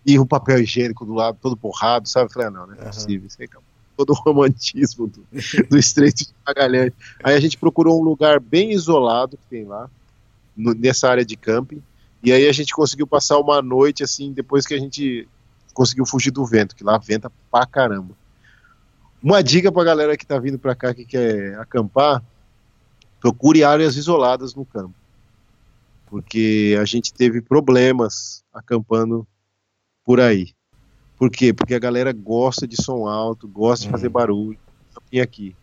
e o papel higiênico do lado, todo borrado, sabe? Eu falei, ah, não, não é possível, isso aí acabou todo o romantismo do, do Estreito de Magalhães. Aí a gente procurou um lugar bem isolado que tem lá, no, nessa área de camping, e aí a gente conseguiu passar uma noite assim, depois que a gente conseguiu fugir do vento, que lá venta pra caramba. Uma dica pra galera que tá vindo pra cá que quer acampar, procure áreas isoladas no campo. Porque a gente teve problemas acampando por aí. Por quê? Porque a galera gosta de som alto, gosta de fazer uhum. barulho. E aqui.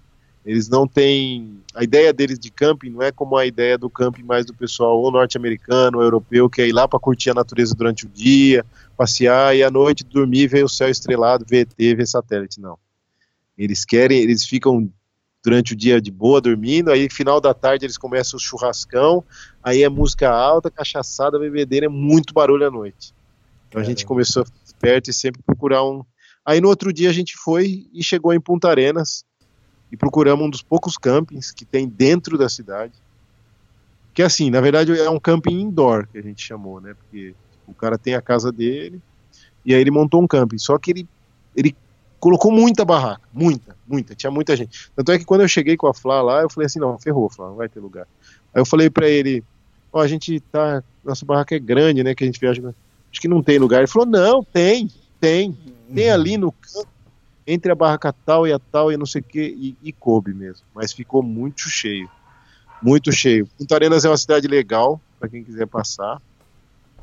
Eles não têm. A ideia deles de camping não é como a ideia do camping mais do pessoal ou norte-americano ou europeu, que é ir lá para curtir a natureza durante o dia, passear e à noite dormir, ver o céu estrelado, ver ET, ver satélite. Não. Eles querem, eles ficam durante o dia de boa dormindo, aí final da tarde eles começam o churrascão, aí é música alta, cachaçada, bebedeira, é muito barulho à noite. Então a gente começou a perto e sempre procurar um. Aí no outro dia a gente foi e chegou em Punta Arenas e procuramos um dos poucos campings que tem dentro da cidade. Que assim, na verdade é um camping indoor que a gente chamou, né? Porque o cara tem a casa dele e aí ele montou um camping. Só que ele, ele colocou muita barraca, muita, muita, tinha muita gente. Tanto é que quando eu cheguei com a Flá lá, eu falei assim, não, ferrou, Flá, não vai ter lugar. Aí eu falei para ele, ó, oh, a gente tá, nossa barraca é grande, né, que a gente viaja acho que não tem lugar. Ele falou, não, tem, tem. Tem ali no campo, entre a barraca tal e a tal e não sei o que, e, e coube mesmo. Mas ficou muito cheio. Muito cheio. Punta Arenas é uma cidade legal, para quem quiser passar.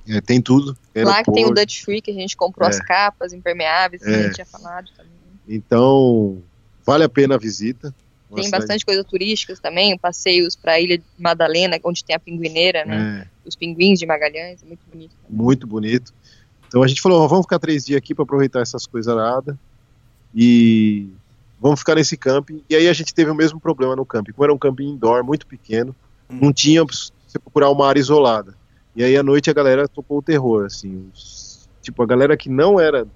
É, tem tudo. Lá que tem o Dutch Free, que a gente comprou é. as capas impermeáveis, que a gente tinha falado também. Então, vale a pena a visita. Tem bastante coisa turística também, passeios para a Ilha de Madalena, onde tem a pinguineira, né? É. Os pinguins de Magalhães, é muito bonito. Também. Muito bonito. Então a gente falou, vamos ficar três dias aqui para aproveitar essas coisas nada e vamos ficar nesse camping. E aí a gente teve o mesmo problema no camping. Como era um camping indoor, muito pequeno, hum. não tinha você procurar uma área isolada. E aí à noite a galera tocou o terror, assim. Os, tipo, a galera que não era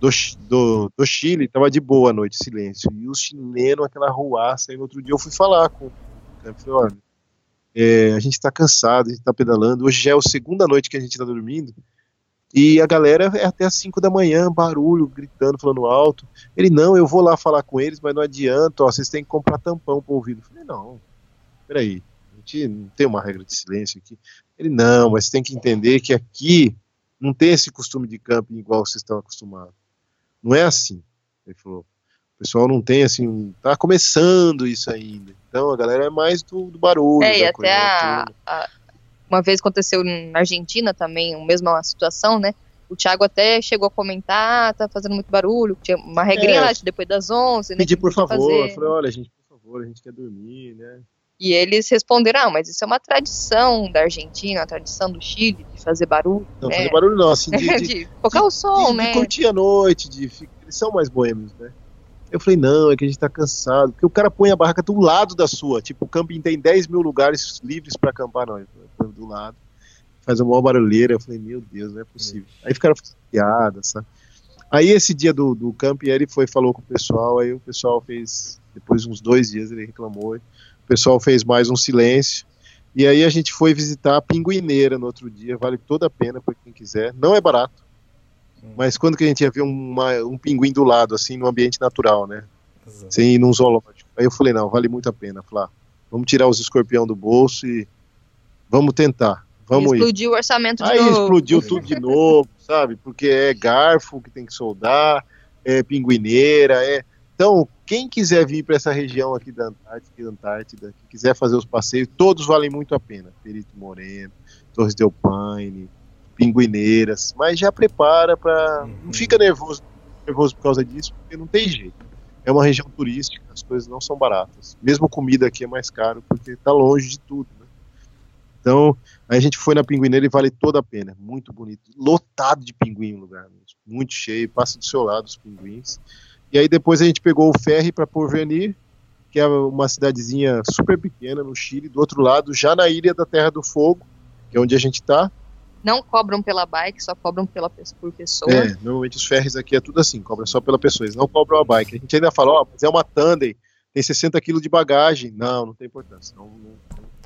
do, do, do Chile tava de boa à noite, silêncio. E os chilenos, aquela ruaça. Aí no outro dia eu fui falar com o cara, falei, olha, é, a gente tá cansado, a gente tá pedalando. Hoje já é a segunda noite que a gente tá dormindo. E a galera é até as 5 da manhã, barulho, gritando, falando alto. Ele, não, eu vou lá falar com eles, mas não adianta, ó, vocês têm que comprar tampão pro ouvido. Eu falei, não, peraí, a gente não tem uma regra de silêncio aqui. Ele, não, mas tem que entender que aqui não tem esse costume de camping igual vocês estão acostumados. Não é assim. Ele falou, o pessoal não tem assim, tá começando isso ainda. Então a galera é mais do, do barulho. É, e até a, a, uma vez aconteceu na Argentina também, a mesma situação, né? O Thiago até chegou a comentar, ah, tá fazendo muito barulho, tinha uma regrinha é, lá de depois das 11, né? Pedir por favor, fazer. falei, olha, gente, por favor, a gente quer dormir, né? E eles responderam, ah, mas isso é uma tradição da Argentina, uma tradição do Chile, de fazer barulho. Não, né? fazer barulho não, assim, de, de, de focar o som, de, né? De curtir a noite, de, eles são mais boêmios, né? Eu falei, não, é que a gente tá cansado. Porque o cara põe a barraca do lado da sua. Tipo, o camping tem 10 mil lugares livres para acampar, não. Ele põe do lado. Faz uma maior barulheira. Eu falei, meu Deus, não é possível. É. Aí ficaram piadas, sabe? Aí esse dia do, do camping, ele foi, falou com o pessoal. Aí o pessoal fez, depois de uns dois dias, ele reclamou. O pessoal fez mais um silêncio. E aí a gente foi visitar a Pinguineira no outro dia. Vale toda a pena para quem quiser. Não é barato mas quando que a gente ia ver uma, um pinguim do lado, assim, no ambiente natural, né? Exato. Sem ir num zoológico. Aí eu falei, não, vale muito a pena. Falar, vamos tirar os escorpião do bolso e vamos tentar. Vamos explodiu ir. o orçamento de Aí novo. explodiu tudo de novo, sabe? Porque é garfo que tem que soldar, é pinguineira, é. Então, quem quiser vir para essa região aqui da Antártida, Antártida, que quiser fazer os passeios, todos valem muito a pena. Perito Moreno, Torres del Paine, pinguineiras, mas já prepara para uhum. não fica nervoso, nervoso por causa disso, porque não tem jeito. É uma região turística, as coisas não são baratas. Mesmo comida aqui é mais caro porque está longe de tudo. Né? Então, a gente foi na Pinguineira e vale toda a pena. Muito bonito. Lotado de pinguim o lugar mesmo. Muito cheio. Passa do seu lado os pinguins. E aí depois a gente pegou o ferry para Porvenir, que é uma cidadezinha super pequena no Chile. Do outro lado, já na Ilha da Terra do Fogo, que é onde a gente está não cobram pela bike, só cobram pela, por pessoa. É, normalmente os ferries aqui é tudo assim, cobra só pela pessoa, eles não cobram a bike. A gente ainda fala, ó, oh, mas é uma Tandem, tem 60 kg de bagagem. Não, não tem importância. Não, não,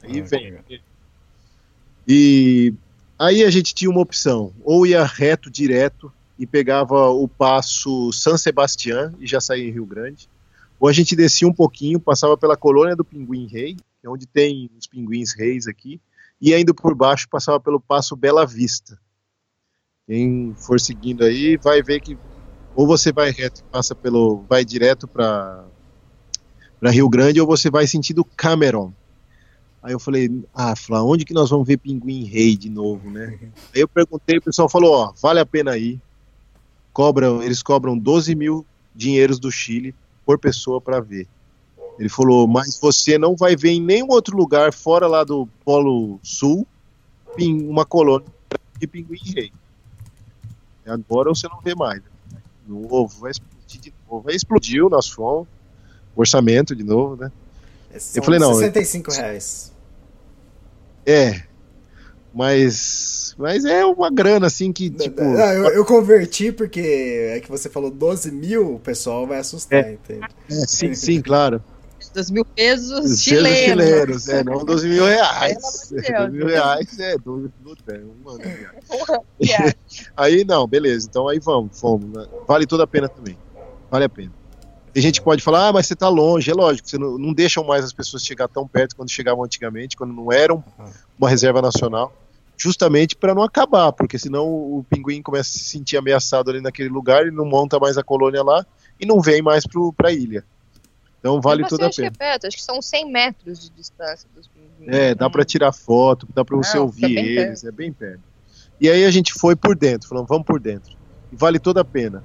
aí ah, vem. E aí a gente tinha uma opção, ou ia reto, direto, e pegava o passo San Sebastián e já saía em Rio Grande, ou a gente descia um pouquinho, passava pela colônia do Pinguim Rei, que é onde tem os pinguins reis aqui, e indo por baixo passava pelo Passo Bela Vista. Quem for seguindo aí vai ver que ou você vai reto, passa pelo, vai direto para para Rio Grande ou você vai sentido Cameron. Aí eu falei, ah, Flá, onde que nós vamos ver Pinguim Rei de novo, né? Aí eu perguntei, o pessoal falou, ó, vale a pena ir. Cobram, eles cobram 12 mil dinheiros do Chile por pessoa para ver. Ele falou, mas você não vai ver em nenhum outro lugar fora lá do Polo Sul uma colônia de pinguim rei. Agora você não vê mais. Né? Novo, vai explodir de novo. Aí explodiu, nós fomos. Orçamento de novo, né? eu falei, não. 65 reais. É. Mas. Mas é uma grana, assim, que, tipo. Não, eu, eu, converti porque é que você falou 12 mil, o pessoal vai assustar, é, entende? É, sim, sim, claro. 12 mil pesos chilenos. chilenos, é, não 12 mil reais. 12 mil reais é, 12 mil Aí não, beleza, então aí vamos, fomos. Né? Vale toda a pena também. Vale a pena. Tem gente que pode falar, ah, mas você tá longe, é lógico, você não, não deixam mais as pessoas chegar tão perto quando chegavam antigamente, quando não eram uma reserva nacional. Justamente para não acabar, porque senão o pinguim começa a se sentir ameaçado ali naquele lugar e não monta mais a colônia lá e não vem mais para a ilha. Então vale toda a pena. Que é perto, acho que são 100 metros de distância dos pinguins. É, dá para tirar foto, dá para você ouvir eles, perto. é bem perto. E aí a gente foi por dentro, falando, vamos por dentro. E vale toda a pena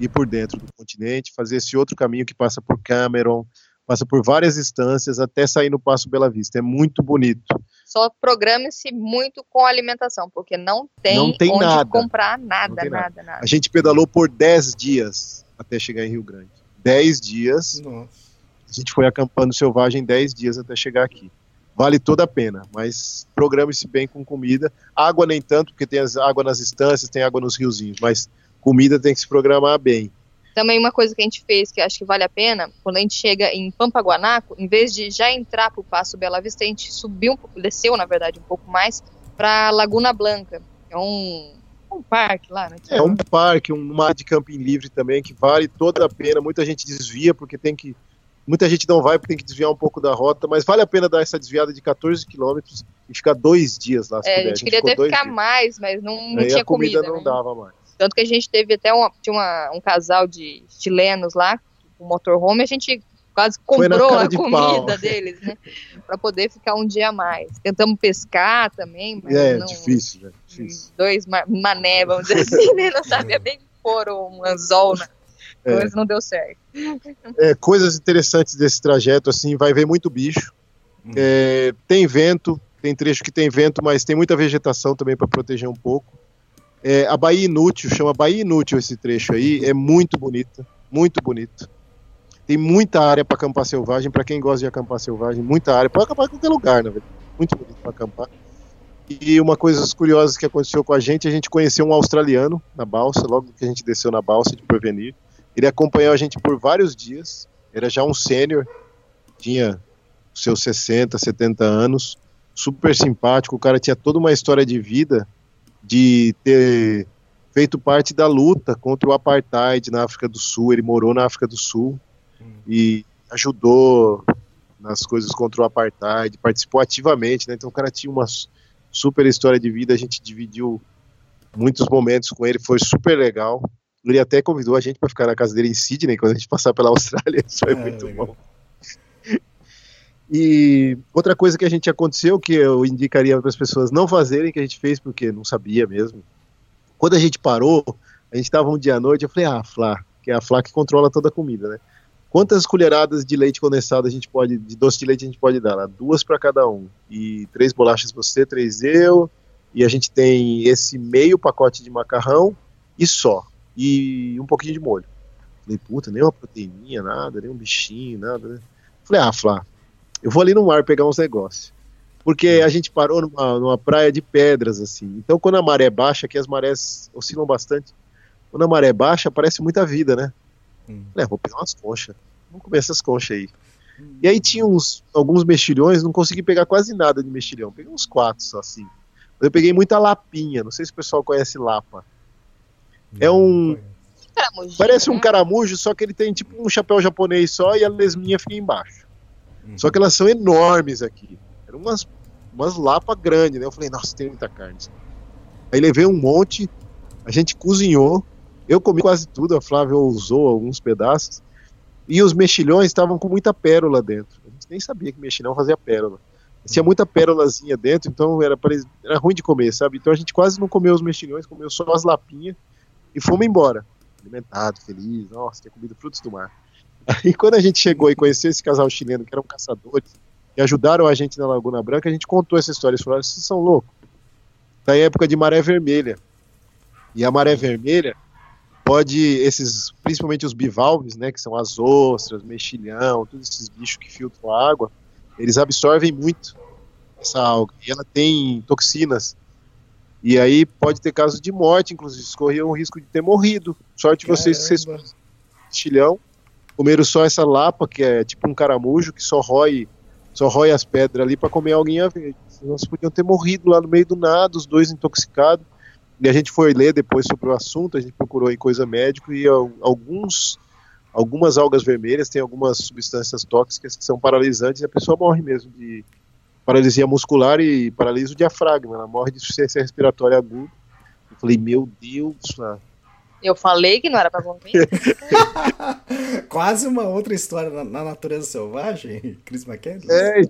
ir por dentro do continente, fazer esse outro caminho que passa por Cameron, passa por várias instâncias até sair no Passo Bela Vista. É muito bonito. Só programe-se muito com alimentação, porque não tem, não tem onde nada. comprar nada, nada, nada, nada, A gente pedalou por 10 dias até chegar em Rio Grande. 10 dias. Nossa. A gente foi acampando selvagem 10 dias até chegar aqui. Vale toda a pena, mas programe-se bem com comida. Água nem tanto, porque tem água nas estâncias, tem água nos riozinhos, mas comida tem que se programar bem. Também uma coisa que a gente fez que acho que vale a pena, quando a gente chega em Pampaguanaco, em vez de já entrar para o Passo Bela Vista, a gente subiu, desceu na verdade um pouco mais para Laguna Blanca. É um, um parque lá, né? É um parque, um mar de camping livre também que vale toda a pena. Muita gente desvia porque tem que Muita gente não vai porque tem que desviar um pouco da rota, mas vale a pena dar essa desviada de 14 quilômetros e ficar dois dias lá. É, puder. a gente queria até ficar dias. mais, mas não, não tinha a comida. comida não né? dava mais. Tanto que a gente teve até uma, tinha uma, um casal de chilenos lá, um motorhome, a gente quase comprou a de comida pau. deles, né? para poder ficar um dia a mais. Tentamos pescar também, mas é, não, difícil, né? Difícil. Dois mané, vamos dizer assim, né? Não sabia bem pôr um anzol na é. não deu certo. É, coisas interessantes desse trajeto, assim, vai ver muito bicho. Hum. É, tem vento, tem trecho que tem vento, mas tem muita vegetação também para proteger um pouco. É, a Bahia Inútil, chama Bahia Inútil esse trecho aí, é muito bonita, muito bonito. Tem muita área para acampar selvagem, para quem gosta de acampar selvagem, muita área. Pode acampar em qualquer lugar, na verdade. Muito bonito para acampar. E uma coisa curiosa que aconteceu com a gente, a gente conheceu um australiano na balsa, logo que a gente desceu na balsa de Porvenir. Ele acompanhou a gente por vários dias, era já um sênior, tinha seus 60, 70 anos, super simpático, o cara tinha toda uma história de vida de ter feito parte da luta contra o apartheid na África do Sul. Ele morou na África do Sul hum. e ajudou nas coisas contra o apartheid, participou ativamente, né? Então o cara tinha uma super história de vida, a gente dividiu muitos momentos com ele, foi super legal. Ele até convidou a gente para ficar na casa dele em Sydney quando a gente passar pela Austrália, isso foi é, muito legal. bom. E outra coisa que a gente aconteceu, que eu indicaria para as pessoas não fazerem, que a gente fez porque não sabia mesmo. Quando a gente parou, a gente estava um dia à noite, eu falei, ah, Flá, que é a Flá que controla toda a comida, né? Quantas colheradas de leite condensado a gente pode, de doce de leite a gente pode dar? Lá? Duas para cada um. E três bolachas você, três eu. E a gente tem esse meio pacote de macarrão e só. E um pouquinho de molho. Falei, puta, nem uma proteininha, nada, nem um bichinho, nada, né? Falei, ah, Flá, eu vou ali no mar pegar uns negócios. Porque a gente parou numa, numa praia de pedras, assim. Então, quando a maré baixa, que as marés oscilam bastante, quando a maré baixa, aparece muita vida, né? Hum. É, vou pegar umas conchas. Vamos comer essas conchas aí. Hum. E aí tinha uns, alguns mexilhões, não consegui pegar quase nada de mexilhão. Peguei uns quatro só, assim. Eu peguei muita lapinha, não sei se o pessoal conhece lapa. É um. Parece um né? caramujo, só que ele tem tipo um chapéu japonês só e a lesminha fica embaixo. Uhum. Só que elas são enormes aqui. Eram umas, umas lapas grandes, né? Eu falei, nossa, tem muita carne. Aí levei um monte, a gente cozinhou. Eu comi quase tudo, a Flávia usou alguns pedaços. E os mexilhões estavam com muita pérola dentro. A gente nem sabia que mexilhão fazia pérola. Tinha muita pérolazinha dentro, então era, era ruim de comer, sabe? Então a gente quase não comeu os mexilhões, comeu só as lapinhas e fomos embora. Alimentado, feliz, nossa, tinha comido frutos do mar. Aí quando a gente chegou e conheceu esse casal chileno, que eram caçadores, e ajudaram a gente na Laguna Branca, a gente contou essa história. Eles falaram, vocês são loucos. Em época de maré vermelha. E a maré vermelha pode, esses, principalmente os bivalves, né, que são as ostras, mexilhão, todos esses bichos que filtram a água, eles absorvem muito essa alga. E ela tem toxinas. E aí pode ter casos de morte, inclusive, corriam o risco de ter morrido. Sorte Caramba. vocês que vocês mexilhão comeram só essa lapa, que é tipo um caramujo, que só rói, só rói as pedras ali para comer alguém a verde. Senão podiam ter morrido lá no meio do nada, os dois intoxicados. E a gente foi ler depois sobre o assunto, a gente procurou em coisa médico e alguns algumas algas vermelhas têm algumas substâncias tóxicas que são paralisantes e a pessoa morre mesmo de, paralisia muscular e paralisa o diafragma. Ela morre de insuficiência respiratória aguda. Eu falei, meu Deus, cara. Eu falei que não era pra contar. Quase uma outra história na, na natureza selvagem, Chris McKenzie. É.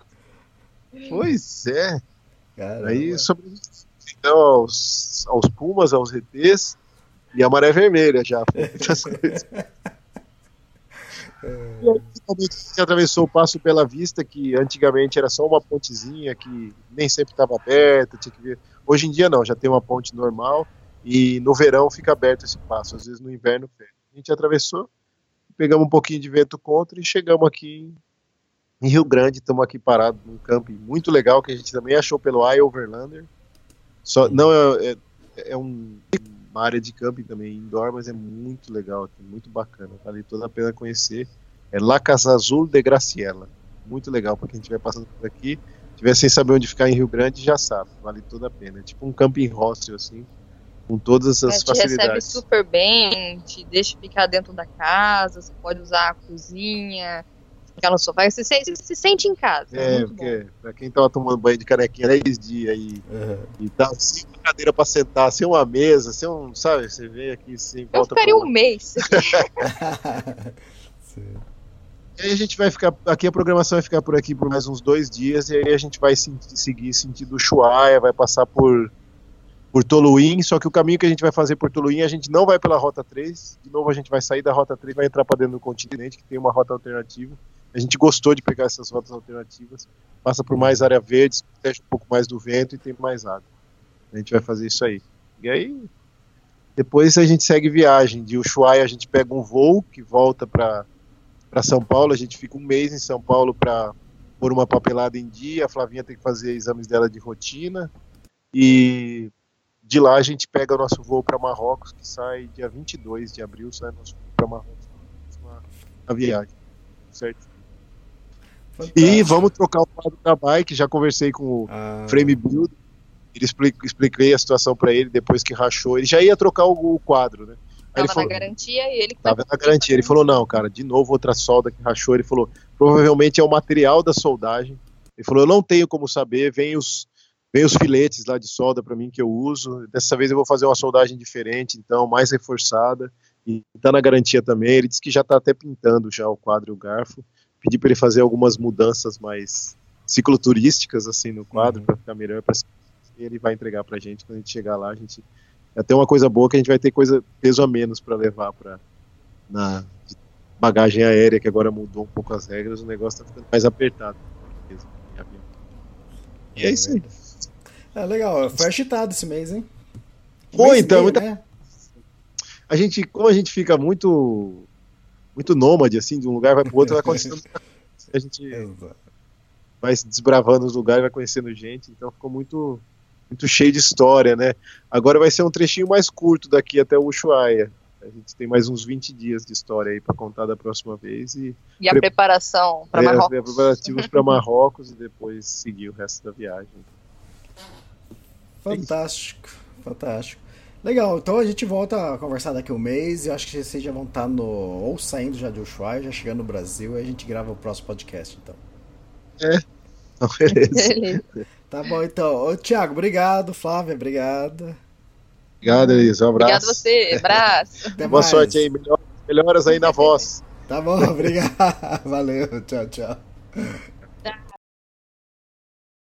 Pois é. Caramba. Aí sobre então aos, aos pumas, aos ETs e a maré vermelha já. Muitas coisas. E atravessou o Passo Pela Vista, que antigamente era só uma pontezinha que nem sempre estava aberta, tinha que ver. Hoje em dia não, já tem uma ponte normal e no verão fica aberto esse passo, às vezes no inverno fecha. A gente atravessou, pegamos um pouquinho de vento contra e chegamos aqui em Rio Grande, estamos aqui parados num camping muito legal que a gente também achou pelo iOverlander. Só, não é, é, é um, uma área de camping também indoor, mas é muito legal, muito bacana, vale toda a pena conhecer. É La Casa Azul de Graciela, muito legal para quem estiver passando por aqui, tiver sem saber onde ficar em Rio Grande, já sabe, vale toda a pena. É tipo um camping hostel assim, com todas as é, te facilidades. recebe super bem, te deixa ficar dentro da casa, você pode usar a cozinha, ficar no sofá, você se, se, se sente em casa. É, é porque bom. pra quem tava tomando banho de canequinha 10 dias aí, uhum. e tá sem uma cadeira pra sentar, sem uma mesa, sem um, sabe, você vem aqui sem Eu ficaria um mês. E aí a gente vai ficar, aqui a programação vai ficar por aqui por mais uns dois dias, e aí a gente vai seguir sentido Ushuaia, vai passar por por Toluim, só que o caminho que a gente vai fazer por Toluim, a gente não vai pela Rota 3, de novo a gente vai sair da Rota 3, vai entrar para dentro do continente, que tem uma rota alternativa. A gente gostou de pegar essas rotas alternativas, passa por mais área verde, protege um pouco mais do vento e tem mais água. A gente vai fazer isso aí. E aí, depois a gente segue viagem. De Ushuaia a gente pega um voo que volta para São Paulo, a gente fica um mês em São Paulo para pôr uma papelada em dia, a Flavinha tem que fazer exames dela de rotina, e de lá a gente pega o nosso voo para Marrocos, que sai dia 22 de abril, sai nosso voo para Marrocos a viagem, certo? Fantástico. E vamos trocar o quadro da bike, já conversei com o ah. Frame Build, ele expliquei, expliquei a situação para ele depois que rachou, ele já ia trocar o, o quadro, né? Aí tava falou, na garantia e ele tava na garantia. Ele falou: não, cara, de novo outra solda que rachou. Ele falou: provavelmente é o material da soldagem. Ele falou: eu não tenho como saber, vem os, Vem os filetes lá de solda para mim que eu uso. Dessa vez eu vou fazer uma soldagem diferente, então mais reforçada. E tá na garantia também. Ele disse que já está até pintando já o quadro e o garfo. Pedi para ele fazer algumas mudanças mais cicloturísticas assim no quadro uhum. para ficar melhor. Pra... Ele vai entregar para a gente quando a gente chegar lá. A gente até uma coisa boa que a gente vai ter coisa peso a menos para levar para na bagagem aérea que agora mudou um pouco as regras. O negócio está ficando mais apertado. E é isso aí. É legal, foi agitado esse mês, hein? Foi, então. Meio, muita... né? A gente, como a gente fica muito muito nômade, assim, de um lugar vai pro outro, vai acontecendo. a gente Exato. vai se desbravando os lugares, vai conhecendo gente, então ficou muito muito cheio de história, né? Agora vai ser um trechinho mais curto daqui até o Ushuaia. A gente tem mais uns 20 dias de história aí para contar da próxima vez. E, e a pre... preparação para é, Marrocos. Preparativos para Marrocos e depois seguir o resto da viagem. Fantástico, fantástico. Legal, então a gente volta a conversar daqui um mês. Eu acho que vocês já vão estar no. ou saindo já de Ushuaia, já chegando no Brasil, e a gente grava o próximo podcast, então. É. Então, beleza. tá bom, então. Ô, Thiago, obrigado. Flávia, obrigado. Obrigado, Elisa. Um abraço. Obrigado a você. Abraço. Boa mais. sorte aí. Melhor, melhoras aí na voz. Tá bom, obrigado. Valeu. Tchau, tchau.